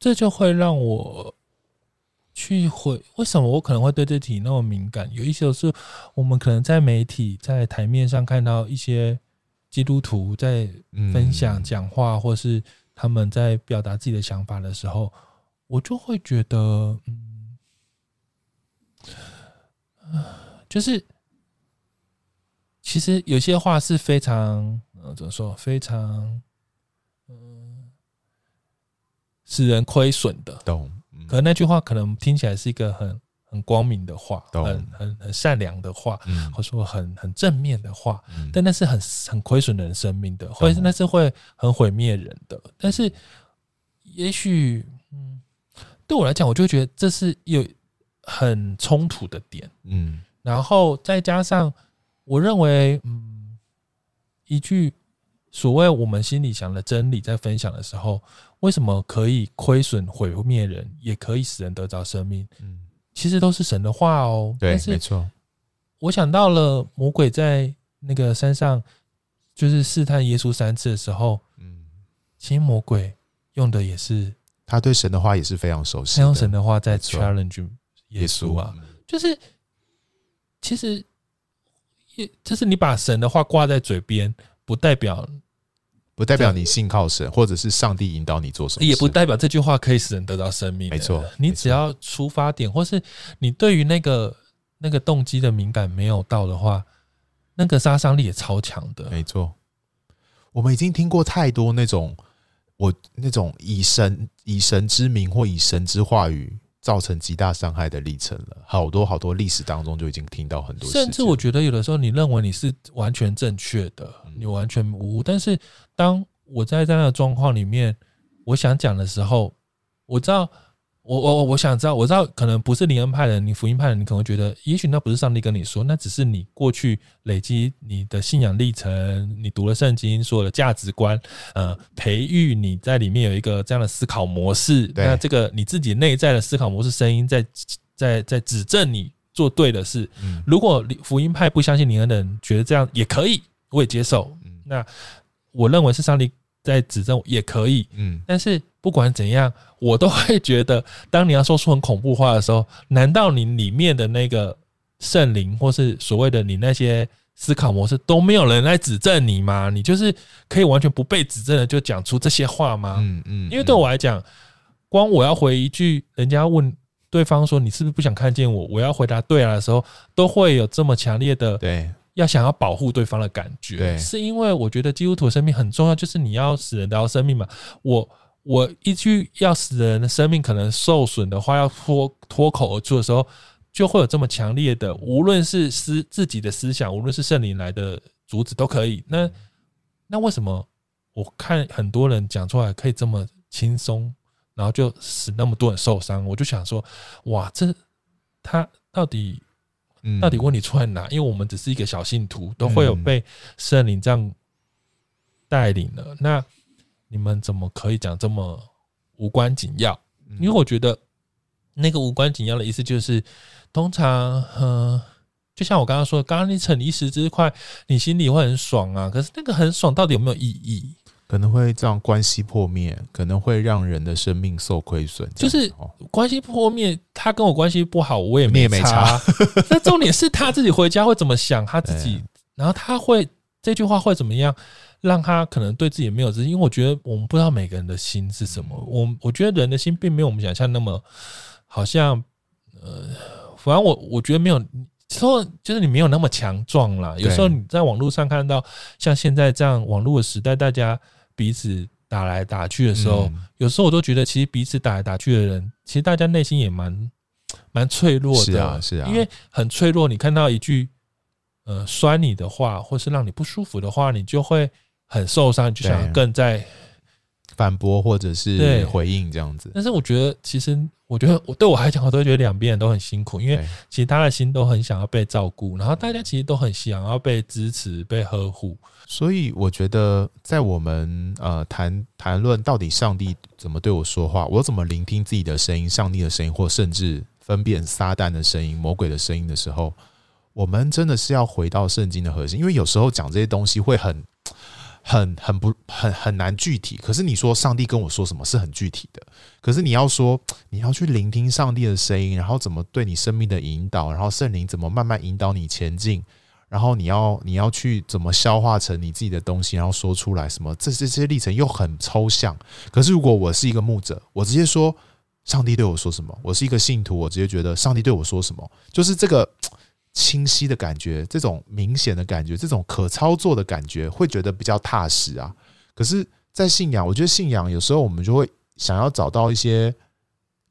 [SPEAKER 1] 这就会让我去回，为什么我可能会对这题那么敏感？有一些是我们可能在媒体在台面上看到一些基督徒在分享讲话，或是他们在表达自己的想法的时候，我就会觉得，嗯，就是。其实有些话是非常，呃，怎么说？非常，嗯，使人亏损的。
[SPEAKER 3] 懂。
[SPEAKER 1] 可能那句话可能听起来是一个很很光明的话，很很很善良的话，或者说很很正面的话，但那是很很亏损人生命的，或者是那是会很毁灭人的。但是，也许，嗯，对我来讲，我就觉得这是有很冲突的点。嗯，然后再加上。我认为，嗯，一句所谓我们心里想的真理，在分享的时候，为什么可以亏损毁灭人，也可以使人得着生命？嗯，其实都是神的话哦。
[SPEAKER 3] 对，没错。
[SPEAKER 1] 我想到了魔鬼在那个山上，就是试探耶稣三次的时候，嗯，其实魔鬼用的也是
[SPEAKER 3] 他对神的话也是非常熟悉，
[SPEAKER 1] 他用神的话在 challenge 耶稣啊，就是其实。就是你把神的话挂在嘴边，不代表
[SPEAKER 3] 不代表你信靠神，或者是上帝引导你做什么，
[SPEAKER 1] 也不代表这句话可以使人得到生命。
[SPEAKER 3] 没错，
[SPEAKER 1] 你只要出发点，或是你对于那个那个动机的敏感没有到的话，那个杀伤力也超强的。
[SPEAKER 3] 没错，我们已经听过太多那种我那种以神以神之名或以神之话语。造成极大伤害的历程了，好多好多历史当中就已经听到很多。
[SPEAKER 1] 甚至我觉得有的时候，你认为你是完全正确的，你完全无误。但是当我在这样的状况里面，我想讲的时候，我知道。我我我想知道，我知道可能不是灵恩派的，你福音派的，你可能会觉得，也许那不是上帝跟你说，那只是你过去累积你的信仰历程，你读了圣经，所有的价值观，呃，培育你在里面有一个这样的思考模式。那这个你自己内在的思考模式声音在在在指正你做对的事。如果福音派不相信灵恩的人觉得这样也可以，我也接受。那我认为是上帝在指正也可以。嗯，但是。不管怎样，我都会觉得，当你要说出很恐怖话的时候，难道你里面的那个圣灵，或是所谓的你那些思考模式，都没有人来指正你吗？你就是可以完全不被指正的就讲出这些话吗？嗯嗯。因为对我来讲，光我要回一句，人家问对方说你是不是不想看见我，我要回答对啊的时候，都会有这么强烈的对要想要保护对方的感觉。对，是因为我觉得基督徒的生命很重要，就是你要使人得到生命嘛。我我一句要死人的生命可能受损的话，要脱脱口而出的时候。就会有这么强烈的，无论是思自己的思想，无论是圣灵来的阻止都可以。那那为什么我看很多人讲出来可以这么轻松，然后就使那么多人受伤？我就想说，哇，这他到底到底问题出在哪？因为我们只是一个小信徒，都会有被圣灵这样带领了。那你们怎么可以讲这么无关紧要？因为我觉得那个无关紧要的意思就是。通常，嗯，就像我刚刚说的，刚刚你逞一时之快，你心里会很爽啊。可是那个很爽到底有没有意义？
[SPEAKER 3] 可能会让关系破灭，可能会让人的生命受亏损。
[SPEAKER 1] 就是关系破灭，他跟我关系不好，我也没差。(laughs) 那重点是他自己回家会怎么想，他自己，(laughs) 然后他会这句话会怎么样，让他可能对自己没有自信。因为我觉得我们不知道每个人的心是什么。我我觉得人的心并没有我们想象那么，好像，呃。反正我我觉得没有说，就是你没有那么强壮啦。有时候你在网络上看到像现在这样网络的时代，大家彼此打来打去的时候，有时候我都觉得，其实彼此打来打去的人，其实大家内心也蛮蛮脆弱的。是啊，是啊，因为很脆弱。你看到一句呃酸你的话，或是让你不舒服的话，你就会很受伤，就想更在
[SPEAKER 3] 反驳或者是回应这样子。
[SPEAKER 1] 但是我觉得，其实。我觉得我对我来讲，我都觉得两边人都很辛苦，因为其实他的心都很想要被照顾，然后大家其实都很想要被支持、被呵护。
[SPEAKER 3] 所以我觉得，在我们呃谈谈论到底上帝怎么对我说话，我怎么聆听自己的声音、上帝的声音，或甚至分辨撒旦的声音、魔鬼的声音的时候，我们真的是要回到圣经的核心，因为有时候讲这些东西会很。很很不很很难具体，可是你说上帝跟我说什么是很具体的，可是你要说你要去聆听上帝的声音，然后怎么对你生命的引导，然后圣灵怎么慢慢引导你前进，然后你要你要去怎么消化成你自己的东西，然后说出来什么，这这些历程又很抽象。可是如果我是一个牧者，我直接说上帝对我说什么，我是一个信徒，我直接觉得上帝对我说什么，就是这个。清晰的感觉，这种明显的感觉，这种可操作的感觉，会觉得比较踏实啊。可是，在信仰，我觉得信仰有时候我们就会想要找到一些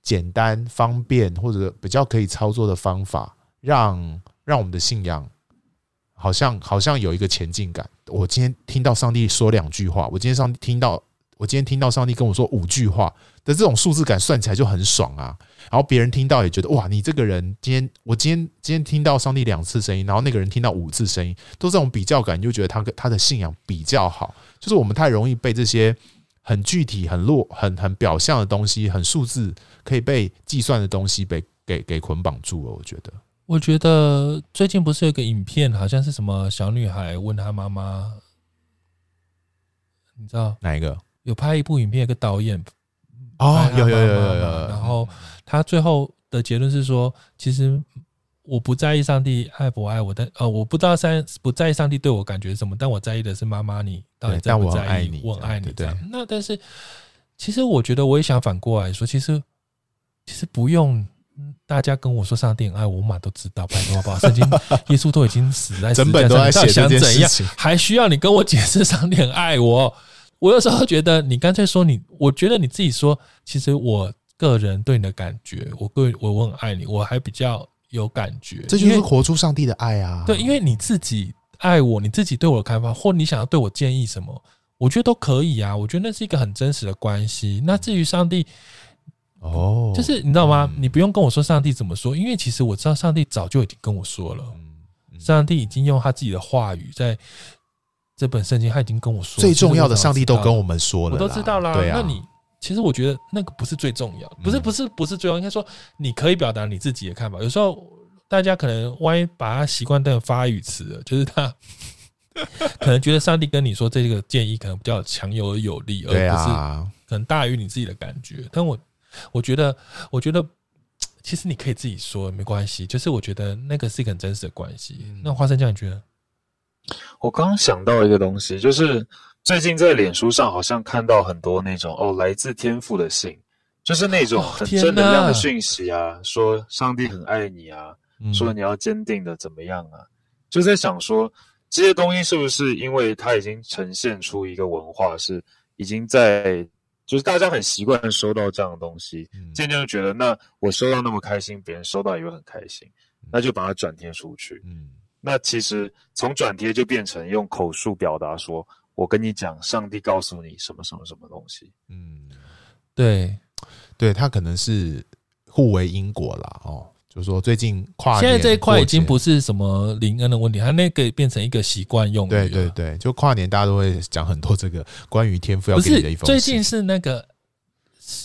[SPEAKER 3] 简单、方便或者比较可以操作的方法，让让我们的信仰好像好像有一个前进感。我今天听到上帝说两句话，我今天上听到。我今天听到上帝跟我说五句话的这种数字感，算起来就很爽啊。然后别人听到也觉得哇，你这个人今天我今天今天听到上帝两次声音，然后那个人听到五次声音，都这种比较感，你就觉得他跟他的信仰比较好。就是我们太容易被这些很具体、很落、很很表象的东西、很数字可以被计算的东西被给给捆绑住了。我觉得，
[SPEAKER 1] 我觉得最近不是有个影片，好像是什么小女孩问她妈妈，你知道
[SPEAKER 3] 哪一个？
[SPEAKER 1] 有拍一部影片，一个导演
[SPEAKER 3] 哦，有有有有有。
[SPEAKER 1] 然后他最后的结论是说，其实我不在意上帝爱不爱我，但呃，我不知道上不在意上帝对我感觉什么，但我在意的是妈妈你到底在不在意我爱你这样。那但是其实我觉得我也想反过来说，其实其实不用大家跟我说上帝很爱我，我嘛都知道，拜托好不好？(laughs) 圣经耶稣都已经死在
[SPEAKER 3] 整本都在写这件事情，
[SPEAKER 1] 还需要你跟我解释上帝很爱我？我有时候觉得，你干脆说你，我觉得你自己说，其实我个人对你的感觉，我个我我很爱你，我还比较有感觉。
[SPEAKER 3] 这就是活出上帝的爱啊！
[SPEAKER 1] 对，因为你自己爱我，你自己对我的看法，或你想要对我建议什么，我觉得都可以啊。我觉得那是一个很真实的关系。那至于上帝，哦，就是你知道吗？你不用跟我说上帝怎么说，因为其实我知道上帝早就已经跟我说了，上帝已经用他自己的话语在。这本圣经他已经跟我说，
[SPEAKER 3] 最重要的上帝都跟我们说了，
[SPEAKER 1] 我都知道啦。对啊，那你其实我觉得那个不是最重要，不是不是不是最重要，应该说你可以表达你自己的看法。有时候大家可能万一把他习惯当发语词了，就是他可能觉得上帝跟你说这个建议可能比较强有而有力，而不是可能大于你自己的感觉。但我我觉得，我觉得其实你可以自己说没关系，就是我觉得那个是一个很真实的关系。那花生酱你觉得？
[SPEAKER 4] 我刚刚想到一个东西，就是最近在脸书上好像看到很多那种哦，来自天父的信，就是那种很正能量的讯息啊，哦、说上帝很爱你啊，嗯、说你要坚定的怎么样啊，就在想说这些东西是不是因为它已经呈现出一个文化，是已经在就是大家很习惯收到这样的东西，渐渐就觉得那我收到那么开心，别人收到也会很开心，那就把它转贴出去，嗯。那其实从转贴就变成用口述表达，说我跟你讲，上帝告诉你什么什么什么东西。
[SPEAKER 1] 嗯，对，
[SPEAKER 3] 对，他可能是互为因果啦。哦。就是说最近跨年，
[SPEAKER 1] 现在这一块已经不是什么灵恩的问题，他那个变成一个习惯用语。
[SPEAKER 3] 对对对，就跨年大家都会讲很多这个关于天赋要给你的一封信。
[SPEAKER 1] 最近是那个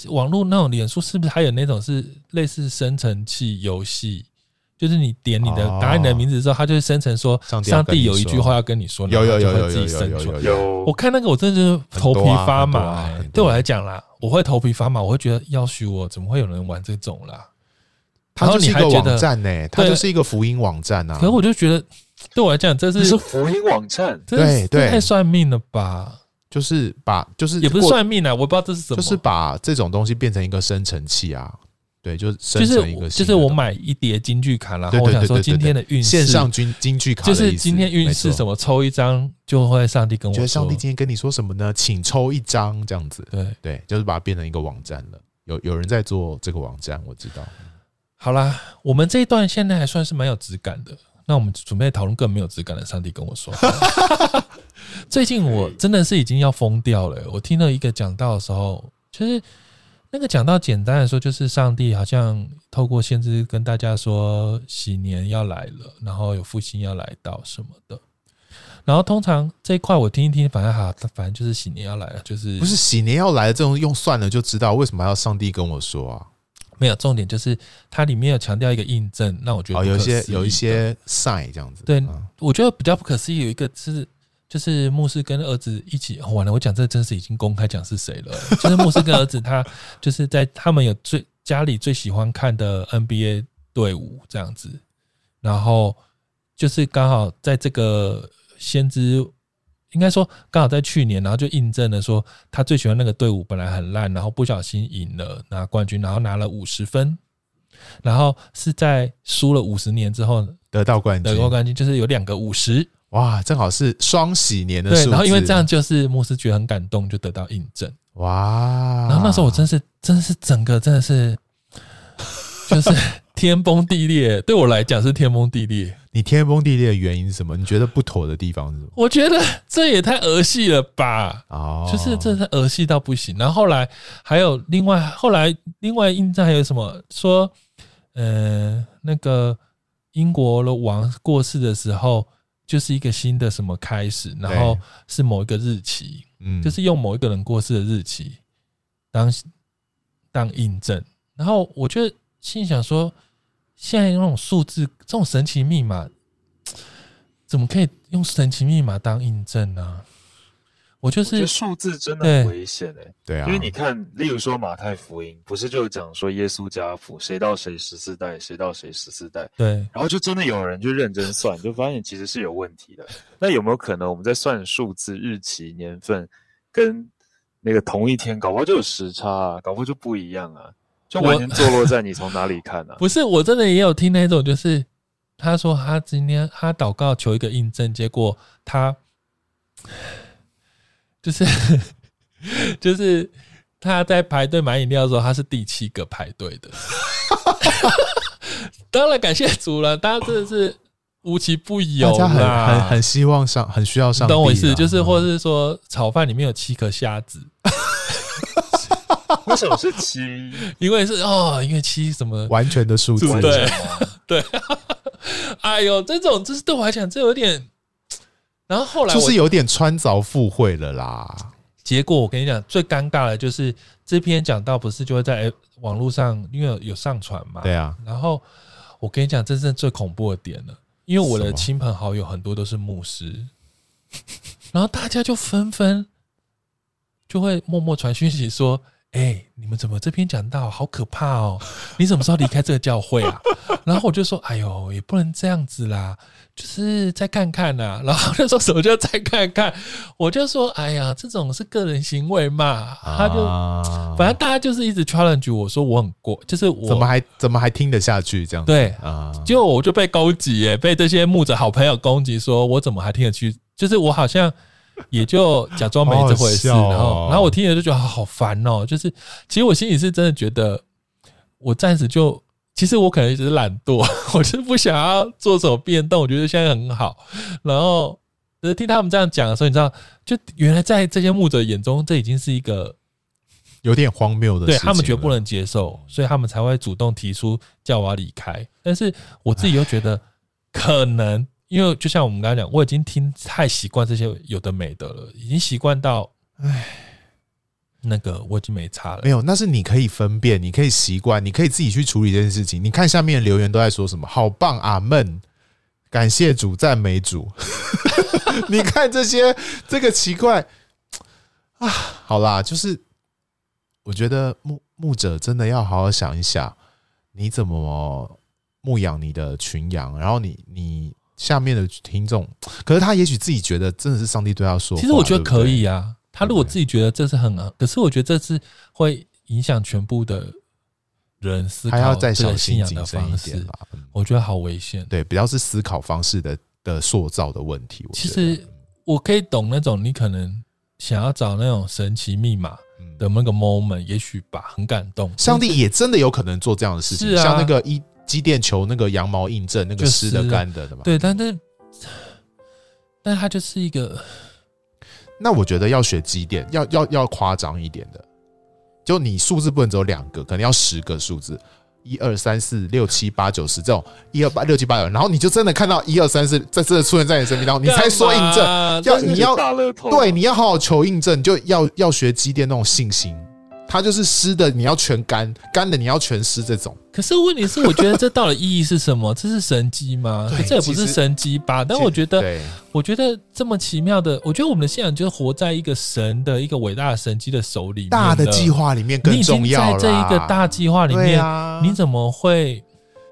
[SPEAKER 1] 网络那种脸书，是不是还有那种是类似生成器游戏？就是你点你的打你的名字之后，它就会生成说上帝有一句话要跟你说，
[SPEAKER 3] 有有有有
[SPEAKER 1] 自己生出
[SPEAKER 3] 有有。
[SPEAKER 1] 我看那个我真的就是头皮发麻。对我来讲啦，我会头皮发麻，我会觉得要许我怎么会有人玩这种啦？
[SPEAKER 3] 它就是一个网站呢，它就是一个福音网站啊。
[SPEAKER 1] 可是我就觉得对我来讲，这是
[SPEAKER 4] 是福音网站，
[SPEAKER 1] 对对，太算命了吧？
[SPEAKER 3] 就是把就是
[SPEAKER 1] 也不是算命啊，我不知道这是什么，
[SPEAKER 3] 就是把这种东西变成一个生成器啊。对，就是
[SPEAKER 1] 就是就是我买一叠京剧卡，然后我想说今天的运势，
[SPEAKER 3] 线上金京剧卡，
[SPEAKER 1] 就是今天运势什么，抽一张就会上帝跟我
[SPEAKER 3] 说，上帝今天跟你说什么呢？请抽一张这样子。
[SPEAKER 1] 对
[SPEAKER 3] 对，就是把它变成一个网站了。有有人在做这个网站，我知道。
[SPEAKER 1] 好啦，我们这一段现在还算是蛮有质感的。那我们准备讨论更没有质感的。上帝跟我说，(laughs) 最近我真的是已经要疯掉了。我听了一个讲到的时候，就是。那个讲到简单的说，就是上帝好像透过先知跟大家说，喜年要来了，然后有复兴要来到什么的。然后通常这一块我听一听，反正哈，反正就是喜年要来了，就是
[SPEAKER 3] 不是喜年要来了这种用算了就知道，为什么要上帝跟我说啊？
[SPEAKER 1] 没有重点，就是它里面有强调一个印证，那我觉得
[SPEAKER 3] 有一些有一些 sign 这样子。
[SPEAKER 1] 对，我觉得比较不可思议有一个是。就是牧师跟儿子一起，完了，我讲这真是已经公开讲是谁了。(laughs) 就是牧师跟儿子，他就是在他们有最家里最喜欢看的 NBA 队伍这样子，然后就是刚好在这个先知，应该说刚好在去年，然后就印证了说他最喜欢那个队伍本来很烂，然后不小心赢了拿冠军，然后拿了五十分，然后是在输了五十年之后
[SPEAKER 3] 得到冠军，
[SPEAKER 1] 得过冠军就是有两个五十。
[SPEAKER 3] 哇，正好是双喜年的数字。
[SPEAKER 1] 对，然后因为这样，就是牧师觉得很感动，就得到印证。
[SPEAKER 3] 哇！
[SPEAKER 1] 然后那时候我真是，真是整个真的是，(laughs) 就是天崩地裂。对我来讲是天崩地裂。
[SPEAKER 3] 你天崩地裂的原因是什么？你觉得不妥的地方是什么？
[SPEAKER 1] 我觉得这也太儿戏了吧！哦，就是这是儿戏到不行。然后后来还有另外，后来另外印证还有什么？说，呃，那个英国的王过世的时候。就是一个新的什么开始，然后是某一个日期，嗯，就是用某一个人过世的日期当当印证，然后我就心想说，现在那种数字，这种神奇密码，怎么可以用神奇密码当印证呢？我就是
[SPEAKER 4] 数字真的很危险哎，
[SPEAKER 3] 对啊，
[SPEAKER 4] 因为你看，例如说马太福音，不是就讲说耶稣家谱谁到谁十四代，谁到谁十四代，
[SPEAKER 1] 对，
[SPEAKER 4] 然后就真的有人就认真算，就发现其实是有问题的。(laughs) 那有没有可能我们在算数字、日期、年份跟那个同一天，搞不好就有时差啊，搞不好就不一样啊，就完全坐落在你从哪里看啊？(laughs)
[SPEAKER 1] 不是，我真的也有听那种，就是他说他今天他祷告求一个印证，结果他。就是，(laughs) 就是他在排队买饮料的时候，他是第七个排队的。(laughs) 当然感谢主了，大家真的是无奇不有，
[SPEAKER 3] 大家很很很希望上，很需要上。
[SPEAKER 1] 懂我意思？就是，或者是说，炒饭里面有七颗虾子，
[SPEAKER 4] 为什么是七？(laughs)
[SPEAKER 1] 因为是哦，因为七什么
[SPEAKER 3] 完全的数字，
[SPEAKER 1] 对对。哎呦，这种就是对我来讲，这有点。然后后来
[SPEAKER 3] 就是有点穿凿附会了啦。
[SPEAKER 1] 结果我跟你讲，最尴尬的就是这篇讲到不是就会在网络上，因为有，有上传嘛。
[SPEAKER 3] 对啊。
[SPEAKER 1] 然后我跟你讲，真正最恐怖的点了，因为我的亲朋好友很多都是牧师，(laughs) 然后大家就纷纷就会默默传讯息说：“哎、欸，你们怎么这篇讲到好可怕哦？(laughs) 你什么时候离开这个教会啊？(laughs) 然后我就说，哎呦，也不能这样子啦，就是再看看呐、啊。(laughs) 然后他说什么叫再看看，我就说，哎呀，这种是个人行为嘛。他就、啊、反正大家就是一直 challenge 我说我很过，就是我
[SPEAKER 3] 怎么还怎么还听得下去这样子？
[SPEAKER 1] 对
[SPEAKER 3] 啊，
[SPEAKER 1] 结果我就被攻击耶，被这些牧者好朋友攻击，说我怎么还听得去？就是我好像。也就假装没这回事，哦、然后，然后我听了就觉得好烦哦。就是，其实我心里是真的觉得，我暂时就，其实我可能只是懒惰，(laughs) 我就是不想要做什么变动。我觉得现在很好，然后，只是听他们这样讲的时候，你知道，就原来在这些牧者眼中，这已经是一个
[SPEAKER 3] 有点荒谬的事情，对
[SPEAKER 1] 他们绝不能接受，所以他们才会主动提出叫我要离开。但是我自己又觉得可能。因为就像我们刚才讲，我已经听太习惯这些有的没的了，已经习惯到，唉，那个我已经没差了。
[SPEAKER 3] 没有，那是你可以分辨，你可以习惯，你可以自己去处理这件事情。你看下面的留言都在说什么？好棒，阿门，感谢主，赞美主。(laughs) 你看这些，这个奇怪啊，好啦，就是我觉得牧牧者真的要好好想一想，你怎么牧养你的群羊，然后你你。下面的听众，可是他也许自己觉得真的是上帝对他说。
[SPEAKER 1] 其实我觉得可以啊，他如果自己觉得这是很，可是我觉得这是会影响全部的人思考，还要再小心谨慎一点吧。我觉得好危险。
[SPEAKER 3] 对，比较是思考方式的的塑造的问题。
[SPEAKER 1] 其实我可以懂那种你可能想要找那种神奇密码的那个 moment，也许吧，很感动。
[SPEAKER 3] 上帝也真的有可能做这样的事情，像那个一。机电球那个羊毛印证，那个湿的干的的嘛？
[SPEAKER 1] 对，但是，但它就是一个。
[SPEAKER 3] 那我觉得要学机电，要要要夸张一点的，就你数字不能只有两个，可能要十个数字，一二三四六七八九十这种，一二八六七八九，然后你就真的看到一二三四在这出现在你身边，然后，你才说印证。要你要对，你要好好求印证，就要要学机电那种信心。它就是湿的，你要全干；干的你要全湿。这种。
[SPEAKER 1] 可是问题是，我觉得这到底意义是什么？这是神机吗？(laughs) 可这也不是神机吧？但我觉得，我觉得这么奇妙的，我觉得我们的信仰就是活在一个神的一个伟大的神机的手里面，
[SPEAKER 3] 大的计划里面更重要。
[SPEAKER 1] 在这一个大计划里面，你怎么会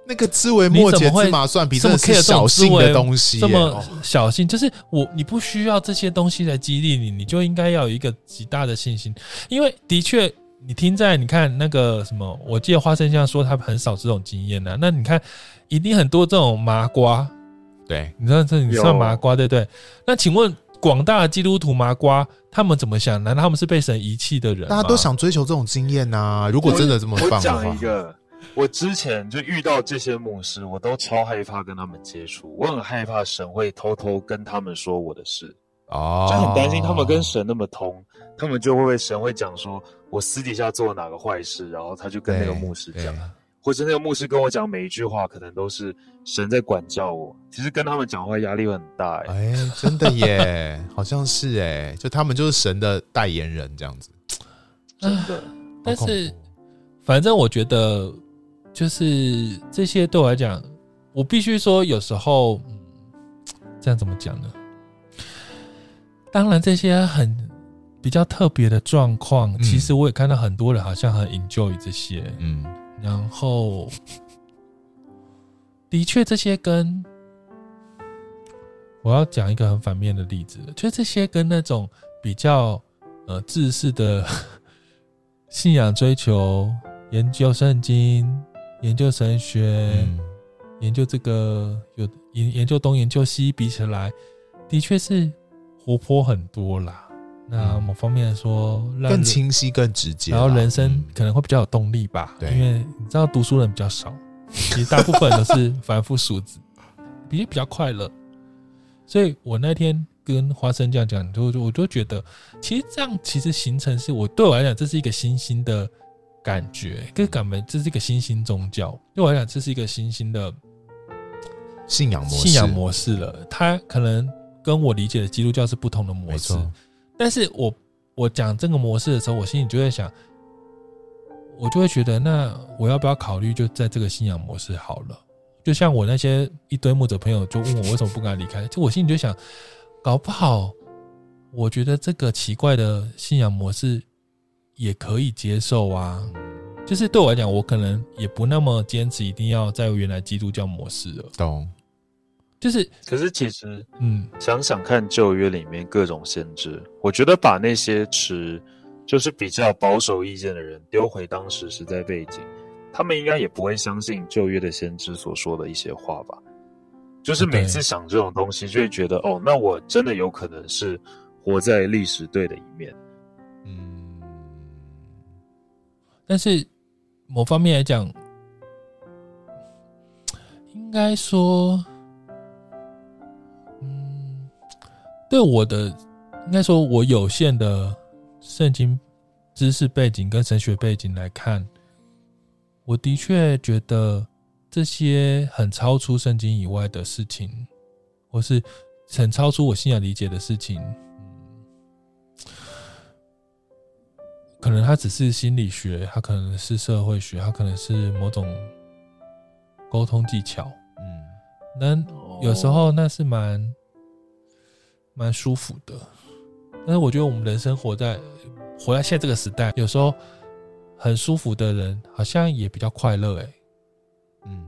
[SPEAKER 3] 那个枝微末节、芝麻蒜皮这么小心的东西，
[SPEAKER 1] 这么小心？就是我，你不需要这些东西来激励你，你就应该要有一个极大的信心，因为的确。你听在你看那个什么，我记得花生酱说他很少这种经验的。那你看，一定很多这种麻瓜，
[SPEAKER 3] 对，
[SPEAKER 1] 你知道这你算麻瓜对不对？那请问广大的基督徒麻瓜他们怎么想？难道他们是被神遗弃的人？
[SPEAKER 3] 大家都想追求这种经验呐。如果真的这么棒的话，
[SPEAKER 4] 我讲一个，我之前就遇到这些牧师，我都超害怕跟他们接触，我很害怕神会偷偷跟他们说我的事。哦，就很担心他们跟神那么通，他们就会被神会讲说，我私底下做了哪个坏事，然后他就跟那个牧师讲，或者那个牧师跟我讲每一句话，可能都是神在管教我。其实跟他们讲话压力会很大，欸，哎，
[SPEAKER 3] 欸，真的耶，(laughs) 好像是哎，就他们就是神的代言人这样子，
[SPEAKER 1] 真的。但是，反正我觉得，就是这些对我来讲，我必须说，有时候，嗯，这样怎么讲呢？当然，这些很比较特别的状况，嗯、其实我也看到很多人好像很 enjoy 这些，嗯，然后的确这些跟我要讲一个很反面的例子，就这些跟那种比较呃自私的 (laughs) 信仰追求、研究圣经、研究神学、嗯、研究这个有研研究东研究西比起来，的确是。活泼很多啦，那某方面来说，
[SPEAKER 3] 更清晰、更直接，
[SPEAKER 1] 然后人生可能会比较有动力吧。对，因为你知道读书人比较少，(laughs) 其实大部分都是凡夫俗子，比较比较快乐。所以我那天跟花生这样讲，就我就觉得，其实这样其实形成是我对我来讲，这是一个新兴的感觉，跟感觉这是一个新兴宗教。对我来讲，这是一个新兴的
[SPEAKER 3] 信仰模式，
[SPEAKER 1] 信仰模式了。它可能。跟我理解的基督教是不同的模式，但是我我讲这个模式的时候，我心里就在想，我就会觉得，那我要不要考虑就在这个信仰模式好了？就像我那些一堆牧者朋友就问我为什么不敢离开，就我心里就想，搞不好，我觉得这个奇怪的信仰模式也可以接受啊。就是对我来讲，我可能也不那么坚持一定要在原来基督教模式了。
[SPEAKER 3] 懂。
[SPEAKER 1] 就是，
[SPEAKER 4] 可是其实，
[SPEAKER 1] 嗯，
[SPEAKER 4] 想想看旧约里面各种先知，我觉得把那些持就是比较保守意见的人丢回当时时代背景，他们应该也不会相信旧约的先知所说的一些话吧？就是每次想这种东西，就会觉得哦，那我真的有可能是活在历史对的一面。
[SPEAKER 1] 嗯，但是某方面来讲，应该说。对我的，应该说，我有限的圣经知识背景跟神学背景来看，我的确觉得这些很超出圣经以外的事情，或是很超出我信仰理解的事情，可能它只是心理学，它可能是社会学，它可能是某种沟通技巧。嗯，那有时候那是蛮。蛮舒服的，但是我觉得我们人生活在活在现在这个时代，有时候很舒服的人好像也比较快乐哎。嗯，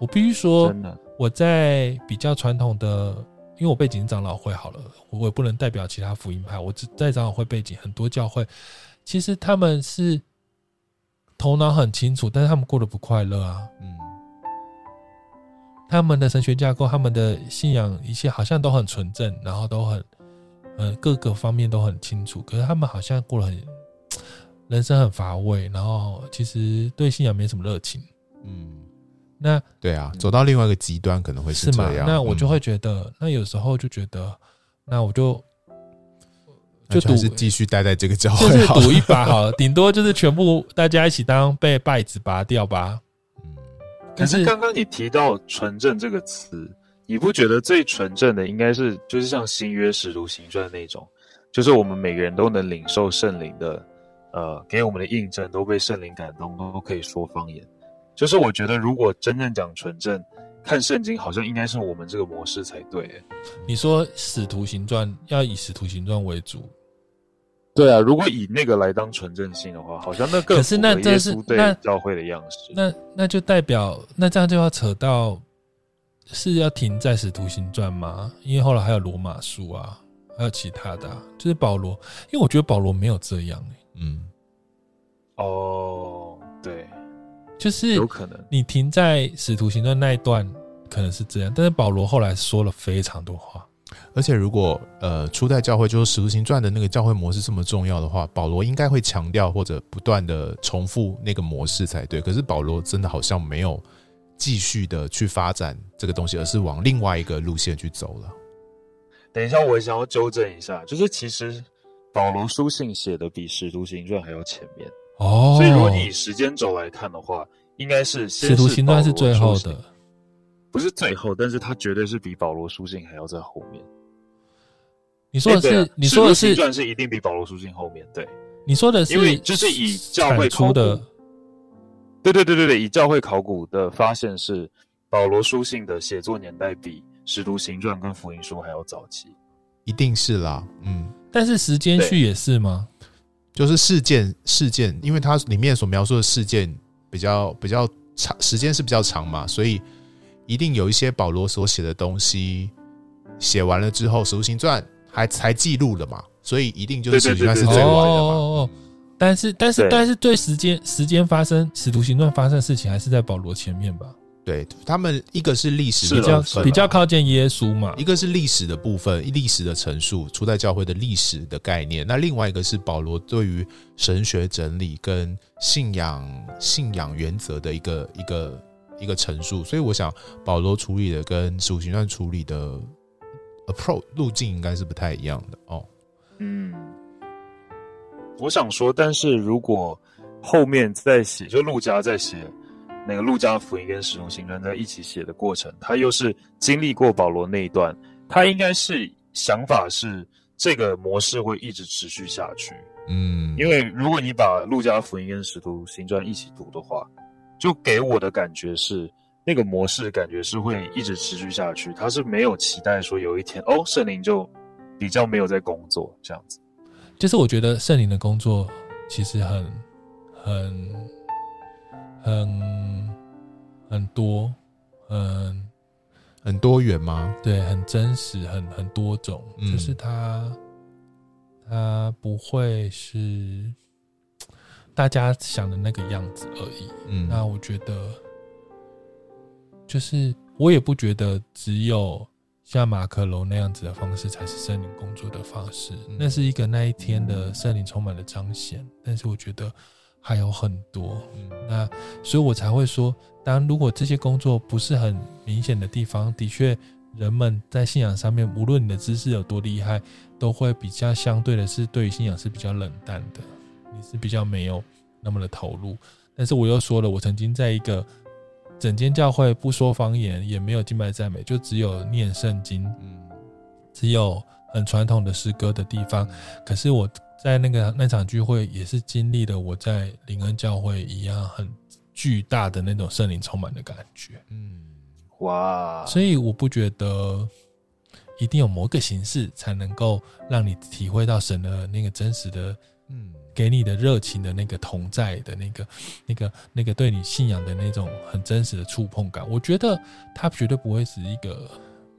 [SPEAKER 1] 我必须说，我在比较传统的，因为我背景是长老会好了，我也不能代表其他福音派。我只在长老会背景，很多教会其实他们是头脑很清楚，但是他们过得不快乐啊。嗯。他们的神学架构，他们的信仰，一切好像都很纯正，然后都很，呃，各个方面都很清楚。可是他们好像过了很，(tsk) 人生很乏味，然后其实对信仰没什么热情。嗯，那
[SPEAKER 3] 对啊，走到另外一个极端可能会是
[SPEAKER 1] 这样。那我就会觉得，嗯、那有时候就觉得，那我就就赌，
[SPEAKER 3] 是继续待在这个教会，
[SPEAKER 1] 就是赌一把好了，顶多就是全部大家一起当被稗子拔掉吧。
[SPEAKER 4] 可是刚刚你提到“纯正”这个词，你不觉得最纯正的应该是就是像新约使徒行传那种，就是我们每个人都能领受圣灵的，呃，给我们的印证，都被圣灵感动，都可以说方言。就是我觉得，如果真正讲纯正，看圣经好像应该是我们这个模式才对。
[SPEAKER 1] 你说使徒行传要以使徒行传为主。
[SPEAKER 4] 对啊，如果以那个来当纯正性的话，(laughs) 好像那更符合耶稣对教会的样式。
[SPEAKER 1] 那那就代表，那这样就要扯到是要停在使徒行传吗？因为后来还有罗马书啊，还有其他的、啊，就是保罗。因为我觉得保罗没有这样、欸、
[SPEAKER 4] 嗯。哦，对，
[SPEAKER 1] 就是
[SPEAKER 4] 有可能
[SPEAKER 1] 你停在使徒行传那一段可能是这样，但是保罗后来说了非常多话。
[SPEAKER 3] 而且，如果呃初代教会就是《使徒行传》的那个教会模式这么重要的话，保罗应该会强调或者不断的重复那个模式才对。可是保罗真的好像没有继续的去发展这个东西，而是往另外一个路线去走了。
[SPEAKER 4] 等一下，我想要纠正一下，就是其实保罗书信写的比《使徒行传》还要前面哦。所以如果你以时间轴来看的话，应该是《
[SPEAKER 1] 使徒行传》是最后的，
[SPEAKER 4] 不是最后，但是他绝对是比保罗书信还要在后面。
[SPEAKER 1] 你说的是，欸、你说的是，
[SPEAKER 4] 传是一定比保罗书信后面对。
[SPEAKER 1] 你说的是，
[SPEAKER 4] 因为就是以教会出的，对对对对对，以教会考古的发现是保罗书信的写作年代比使徒行传跟福音书还要早期，
[SPEAKER 3] 一定是啦，嗯。
[SPEAKER 1] 但是时间序也是吗？
[SPEAKER 3] 就是事件事件，因为它里面所描述的事件比较比较长，时间是比较长嘛，所以一定有一些保罗所写的东西写完了之后，使徒行传。还才记录了嘛，所以一定就是使徒行传是最晚的嘛。哦，
[SPEAKER 1] 但是但是但是对时间时间发生使徒行传发生的事情还是在保罗前面吧？
[SPEAKER 3] 对他们一个是历史
[SPEAKER 1] 比较比较靠近耶稣嘛，
[SPEAKER 3] 一个是历史的部分，历史的陈述，初代教会的历史的概念。那另外一个是保罗对于神学整理跟信仰信仰原则的一个一个一个陈述。所以我想保罗处理的跟使徒行传处理的。approach 路径应该是不太一样的哦。
[SPEAKER 4] 嗯，我想说，但是如果后面在写，就陆家在写那个陆家福音跟使徒行传在一起写的过程，他又是经历过保罗那一段，他应该是想法是这个模式会一直持续下去。嗯，因为如果你把路加福音跟使徒行传一起读的话，就给我的感觉是。那个模式感觉是会一直持续下去，他是没有期待说有一天哦，圣灵就比较没有在工作这样子。
[SPEAKER 1] 就是我觉得圣灵的工作其实很很很很多，很
[SPEAKER 3] 很多元吗？
[SPEAKER 1] 对，很真实，很很多种，嗯、就是他，他不会是大家想的那个样子而已。嗯，那我觉得就是我也不觉得只有。像马克龙那样子的方式才是圣灵工作的方式，嗯、那是一个那一天的圣灵充满了彰显。但是我觉得还有很多，嗯、那所以我才会说，当如果这些工作不是很明显的地方，的确人们在信仰上面，无论你的知识有多厉害，都会比较相对的是对于信仰是比较冷淡的，你是比较没有那么的投入。但是我又说了，我曾经在一个。整间教会不说方言，也没有敬拜赞美，就只有念圣经，嗯，只有很传统的诗歌的地方。可是我在那个那场聚会，也是经历了我在灵恩教会一样很巨大的那种圣灵充满的感觉，嗯，哇！所以我不觉得一定有某个形式才能够让你体会到神的那个真实的，嗯。给你的热情的那个同在的那个、那个、那个对你信仰的那种很真实的触碰感，我觉得它绝对不会是一个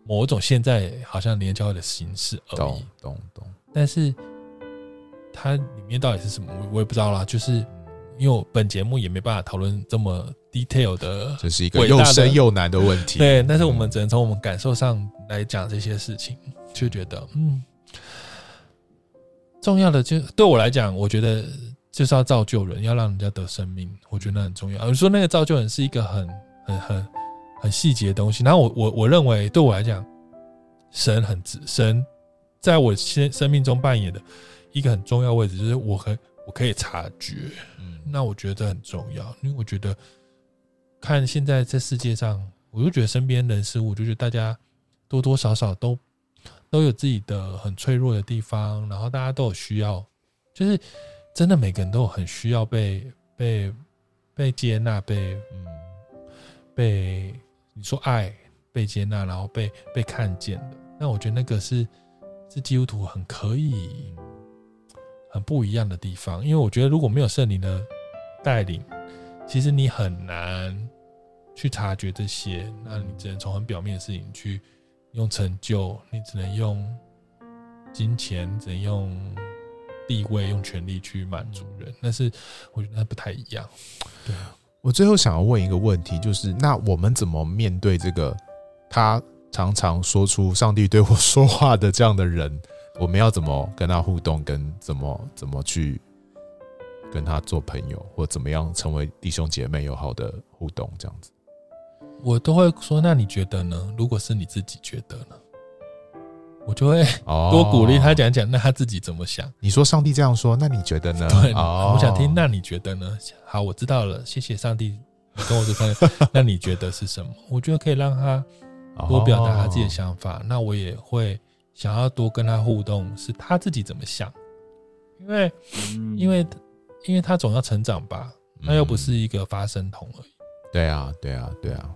[SPEAKER 1] 某种现在好像灵恩教会的形式而已。懂懂懂。但是它里面到底是什么，我我也不知道啦。就是因为我本节目也没办法讨论这么 detail 的，
[SPEAKER 3] 这是一个又深又难的问题。
[SPEAKER 1] 对，但是我们只能从我们感受上来讲这些事情，就觉得嗯。重要的就对我来讲，我觉得就是要造就人，要让人家得生命，我觉得那很重要。而说那个造就人是一个很很很很细节的东西。然后我我我认为对我来讲，神很神在我生生命中扮演的一个很重要位置，就是我可我可以察觉。嗯，那我觉得这很重要，因为我觉得看现在这世界上，我就觉得身边人事物，我就觉得大家多多少少都。都有自己的很脆弱的地方，然后大家都有需要，就是真的每个人都很需要被被被接纳，被嗯被你说爱被接纳，然后被被看见的。那我觉得那个是是基督徒很可以很不一样的地方，因为我觉得如果没有圣灵的带领，其实你很难去察觉这些，那你只能从很表面的事情去。用成就，你只能用金钱，只能用地位，用权力去满足人。但是我觉得那不太一样。对，
[SPEAKER 3] 我最后想要问一个问题，就是那我们怎么面对这个他常常说出上帝对我说话的这样的人？我们要怎么跟他互动？跟怎么 (laughs) 怎么去跟他做朋友，或怎么样成为弟兄姐妹友好的互动？这样子。
[SPEAKER 1] 我都会说，那你觉得呢？如果是你自己觉得呢？我就会 (laughs) 多鼓励他讲讲，那他自己怎么想？
[SPEAKER 3] 你说上帝这样说，那你觉得呢？(laughs)
[SPEAKER 1] 对，我想听，那你觉得呢？好，我知道了，谢谢上帝你跟我说，(laughs) 那你觉得是什么？我觉得可以让他多表达他自己的想法。那我也会想要多跟他互动，是他自己怎么想？因为，因为，因为他总要成长吧？那又不是一个发声筒而已。
[SPEAKER 3] 对啊，对啊，对啊。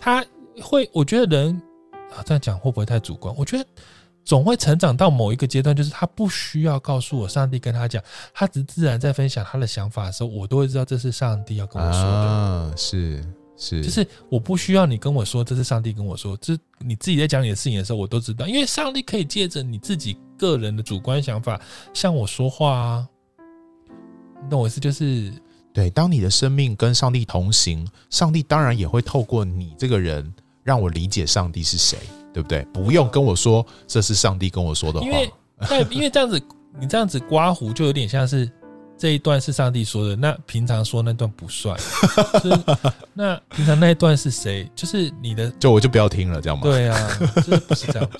[SPEAKER 1] 他会，我觉得人啊，这样讲会不会太主观？我觉得总会成长到某一个阶段，就是他不需要告诉我，上帝跟他讲，他只自然在分享他的想法的时候，我都会知道这是上帝要跟我说的。
[SPEAKER 3] 啊，是是，
[SPEAKER 1] 就是我不需要你跟我说，这是上帝跟我说，这你自己在讲你的事情的时候，我都知道，因为上帝可以借着你自己个人的主观想法向我说话啊。你懂我意思？就是。
[SPEAKER 3] 对，当你的生命跟上帝同行，上帝当然也会透过你这个人让我理解上帝是谁，对不对？不用跟我说这是上帝跟我说的话，
[SPEAKER 1] 因为 (laughs) 但因为这样子，你这样子刮胡就有点像是这一段是上帝说的，那平常说那段不算。就是、(laughs) 那平常那一段是谁？就是你的，
[SPEAKER 3] 就我就不要听了，这样吗？
[SPEAKER 1] 对啊，就是不是这样，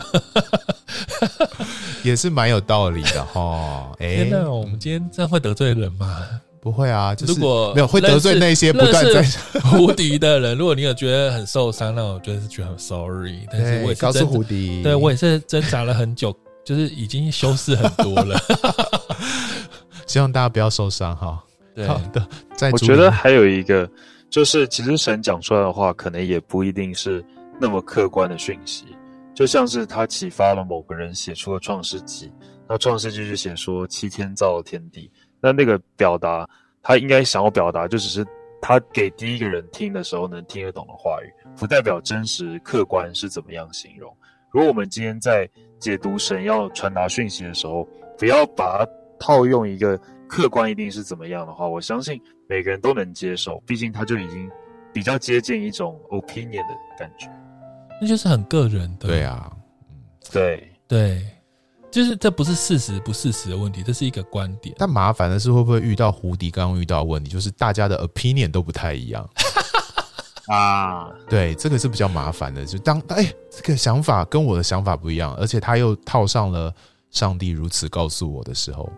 [SPEAKER 1] (laughs)
[SPEAKER 3] 也是蛮有道理的哈。哎，
[SPEAKER 1] 那我们今天这样会得罪人吗？
[SPEAKER 3] 不会啊，就是
[SPEAKER 1] 如果
[SPEAKER 3] 没有会得罪那些不断在 (laughs)
[SPEAKER 1] 胡迪的人。如果你有觉得很受伤，那我觉得是觉得很 sorry。但是我也是
[SPEAKER 3] 告诉胡迪，
[SPEAKER 1] 对我也是挣扎了很久，(laughs) 就是已经修饰很多了。(laughs)
[SPEAKER 3] 希望大家不要受伤哈。
[SPEAKER 1] 对好的，
[SPEAKER 4] 我觉得还有一个，就是其实神讲出来的话，可能也不一定是那么客观的讯息。就像是他启发了某个人写出了创世纪，那创世纪就写说七天造了天地。那那个表达，他应该想要表达，就只是他给第一个人听的时候能听得懂的话语，不代表真实客观是怎么样形容。如果我们今天在解读神要传达讯息的时候，不要把它套用一个客观一定是怎么样的话，我相信每个人都能接受。毕竟他就已经比较接近一种 opinion 的感觉，
[SPEAKER 1] 那就是很个人的。
[SPEAKER 3] 对啊，
[SPEAKER 4] 嗯，对
[SPEAKER 1] 对。就是这不是事实不事实的问题，这是一个观点。
[SPEAKER 3] 但麻烦的是，会不会遇到胡迪刚刚遇到的问题，就是大家的 opinion 都不太一样 (laughs)
[SPEAKER 4] 啊？对，
[SPEAKER 3] 这个是比较麻烦的。就当哎，这个想法跟我的想法不一样，而且他又套上了上帝如此告诉我的时候，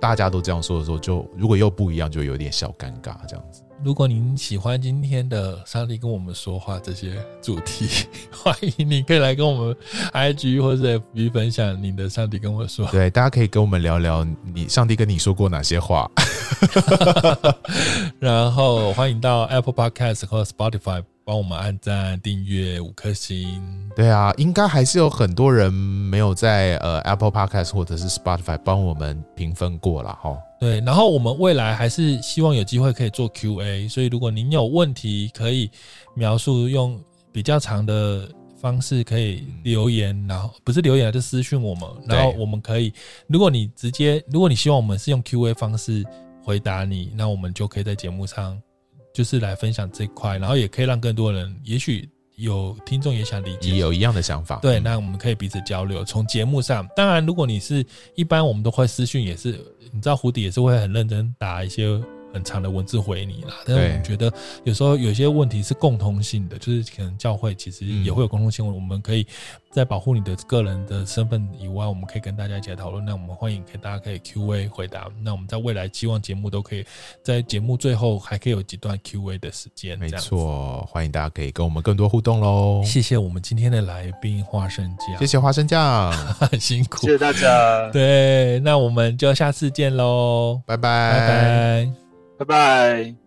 [SPEAKER 3] 大家都这样说的时候，就如果又不一样，就有点小尴尬这样子。
[SPEAKER 1] 如果您喜欢今天的上帝跟我们说话这些主题，(laughs) 欢迎你可以来跟我们 IG 或者 FB 分享你的上帝跟我说。
[SPEAKER 3] 对，大家可以跟我们聊聊你上帝跟你说过哪些话。(laughs)
[SPEAKER 1] 然后欢迎到 Apple Podcast 和 Spotify 帮我们按赞、订阅五颗星。
[SPEAKER 3] 对啊，应该还是有很多人没有在呃 Apple Podcast 或者是 Spotify 帮我们评分过了哈。
[SPEAKER 1] 对，然后我们未来还是希望有机会可以做 Q&A，所以如果您有问题，可以描述用比较长的方式可以留言，然后不是留言，就私讯我们，然后我们可以，如果你直接，如果你希望我们是用 Q&A 方式回答你，那我们就可以在节目上就是来分享这块，然后也可以让更多人，也许。有听众也想理解，
[SPEAKER 3] 也有一样的想法，
[SPEAKER 1] 对，那我们可以彼此交流。从节目上，当然，如果你是一般，我们都会私讯，也是你知道，胡迪也是会很认真打一些。很长的文字回你啦，但是我们觉得有时候有些问题是共通性的，就是可能教会其实也会有共通性。我们可以在保护你的个人的身份以外，我们可以跟大家一起来讨论。那我们欢迎，可以大家可以 Q&A 回答。那我们在未来希望节目都可以在节目最后还可以有几段 Q&A 的时间。
[SPEAKER 3] 没错，欢迎大家可以跟我们更多互动喽。
[SPEAKER 1] 谢谢我们今天的来宾花生酱，
[SPEAKER 3] 谢谢花生酱，
[SPEAKER 1] 很 (laughs) 辛苦，
[SPEAKER 4] 谢谢大家。
[SPEAKER 1] 对，那我们就下次见喽，
[SPEAKER 3] 拜拜，
[SPEAKER 1] 拜拜。
[SPEAKER 4] 拜拜。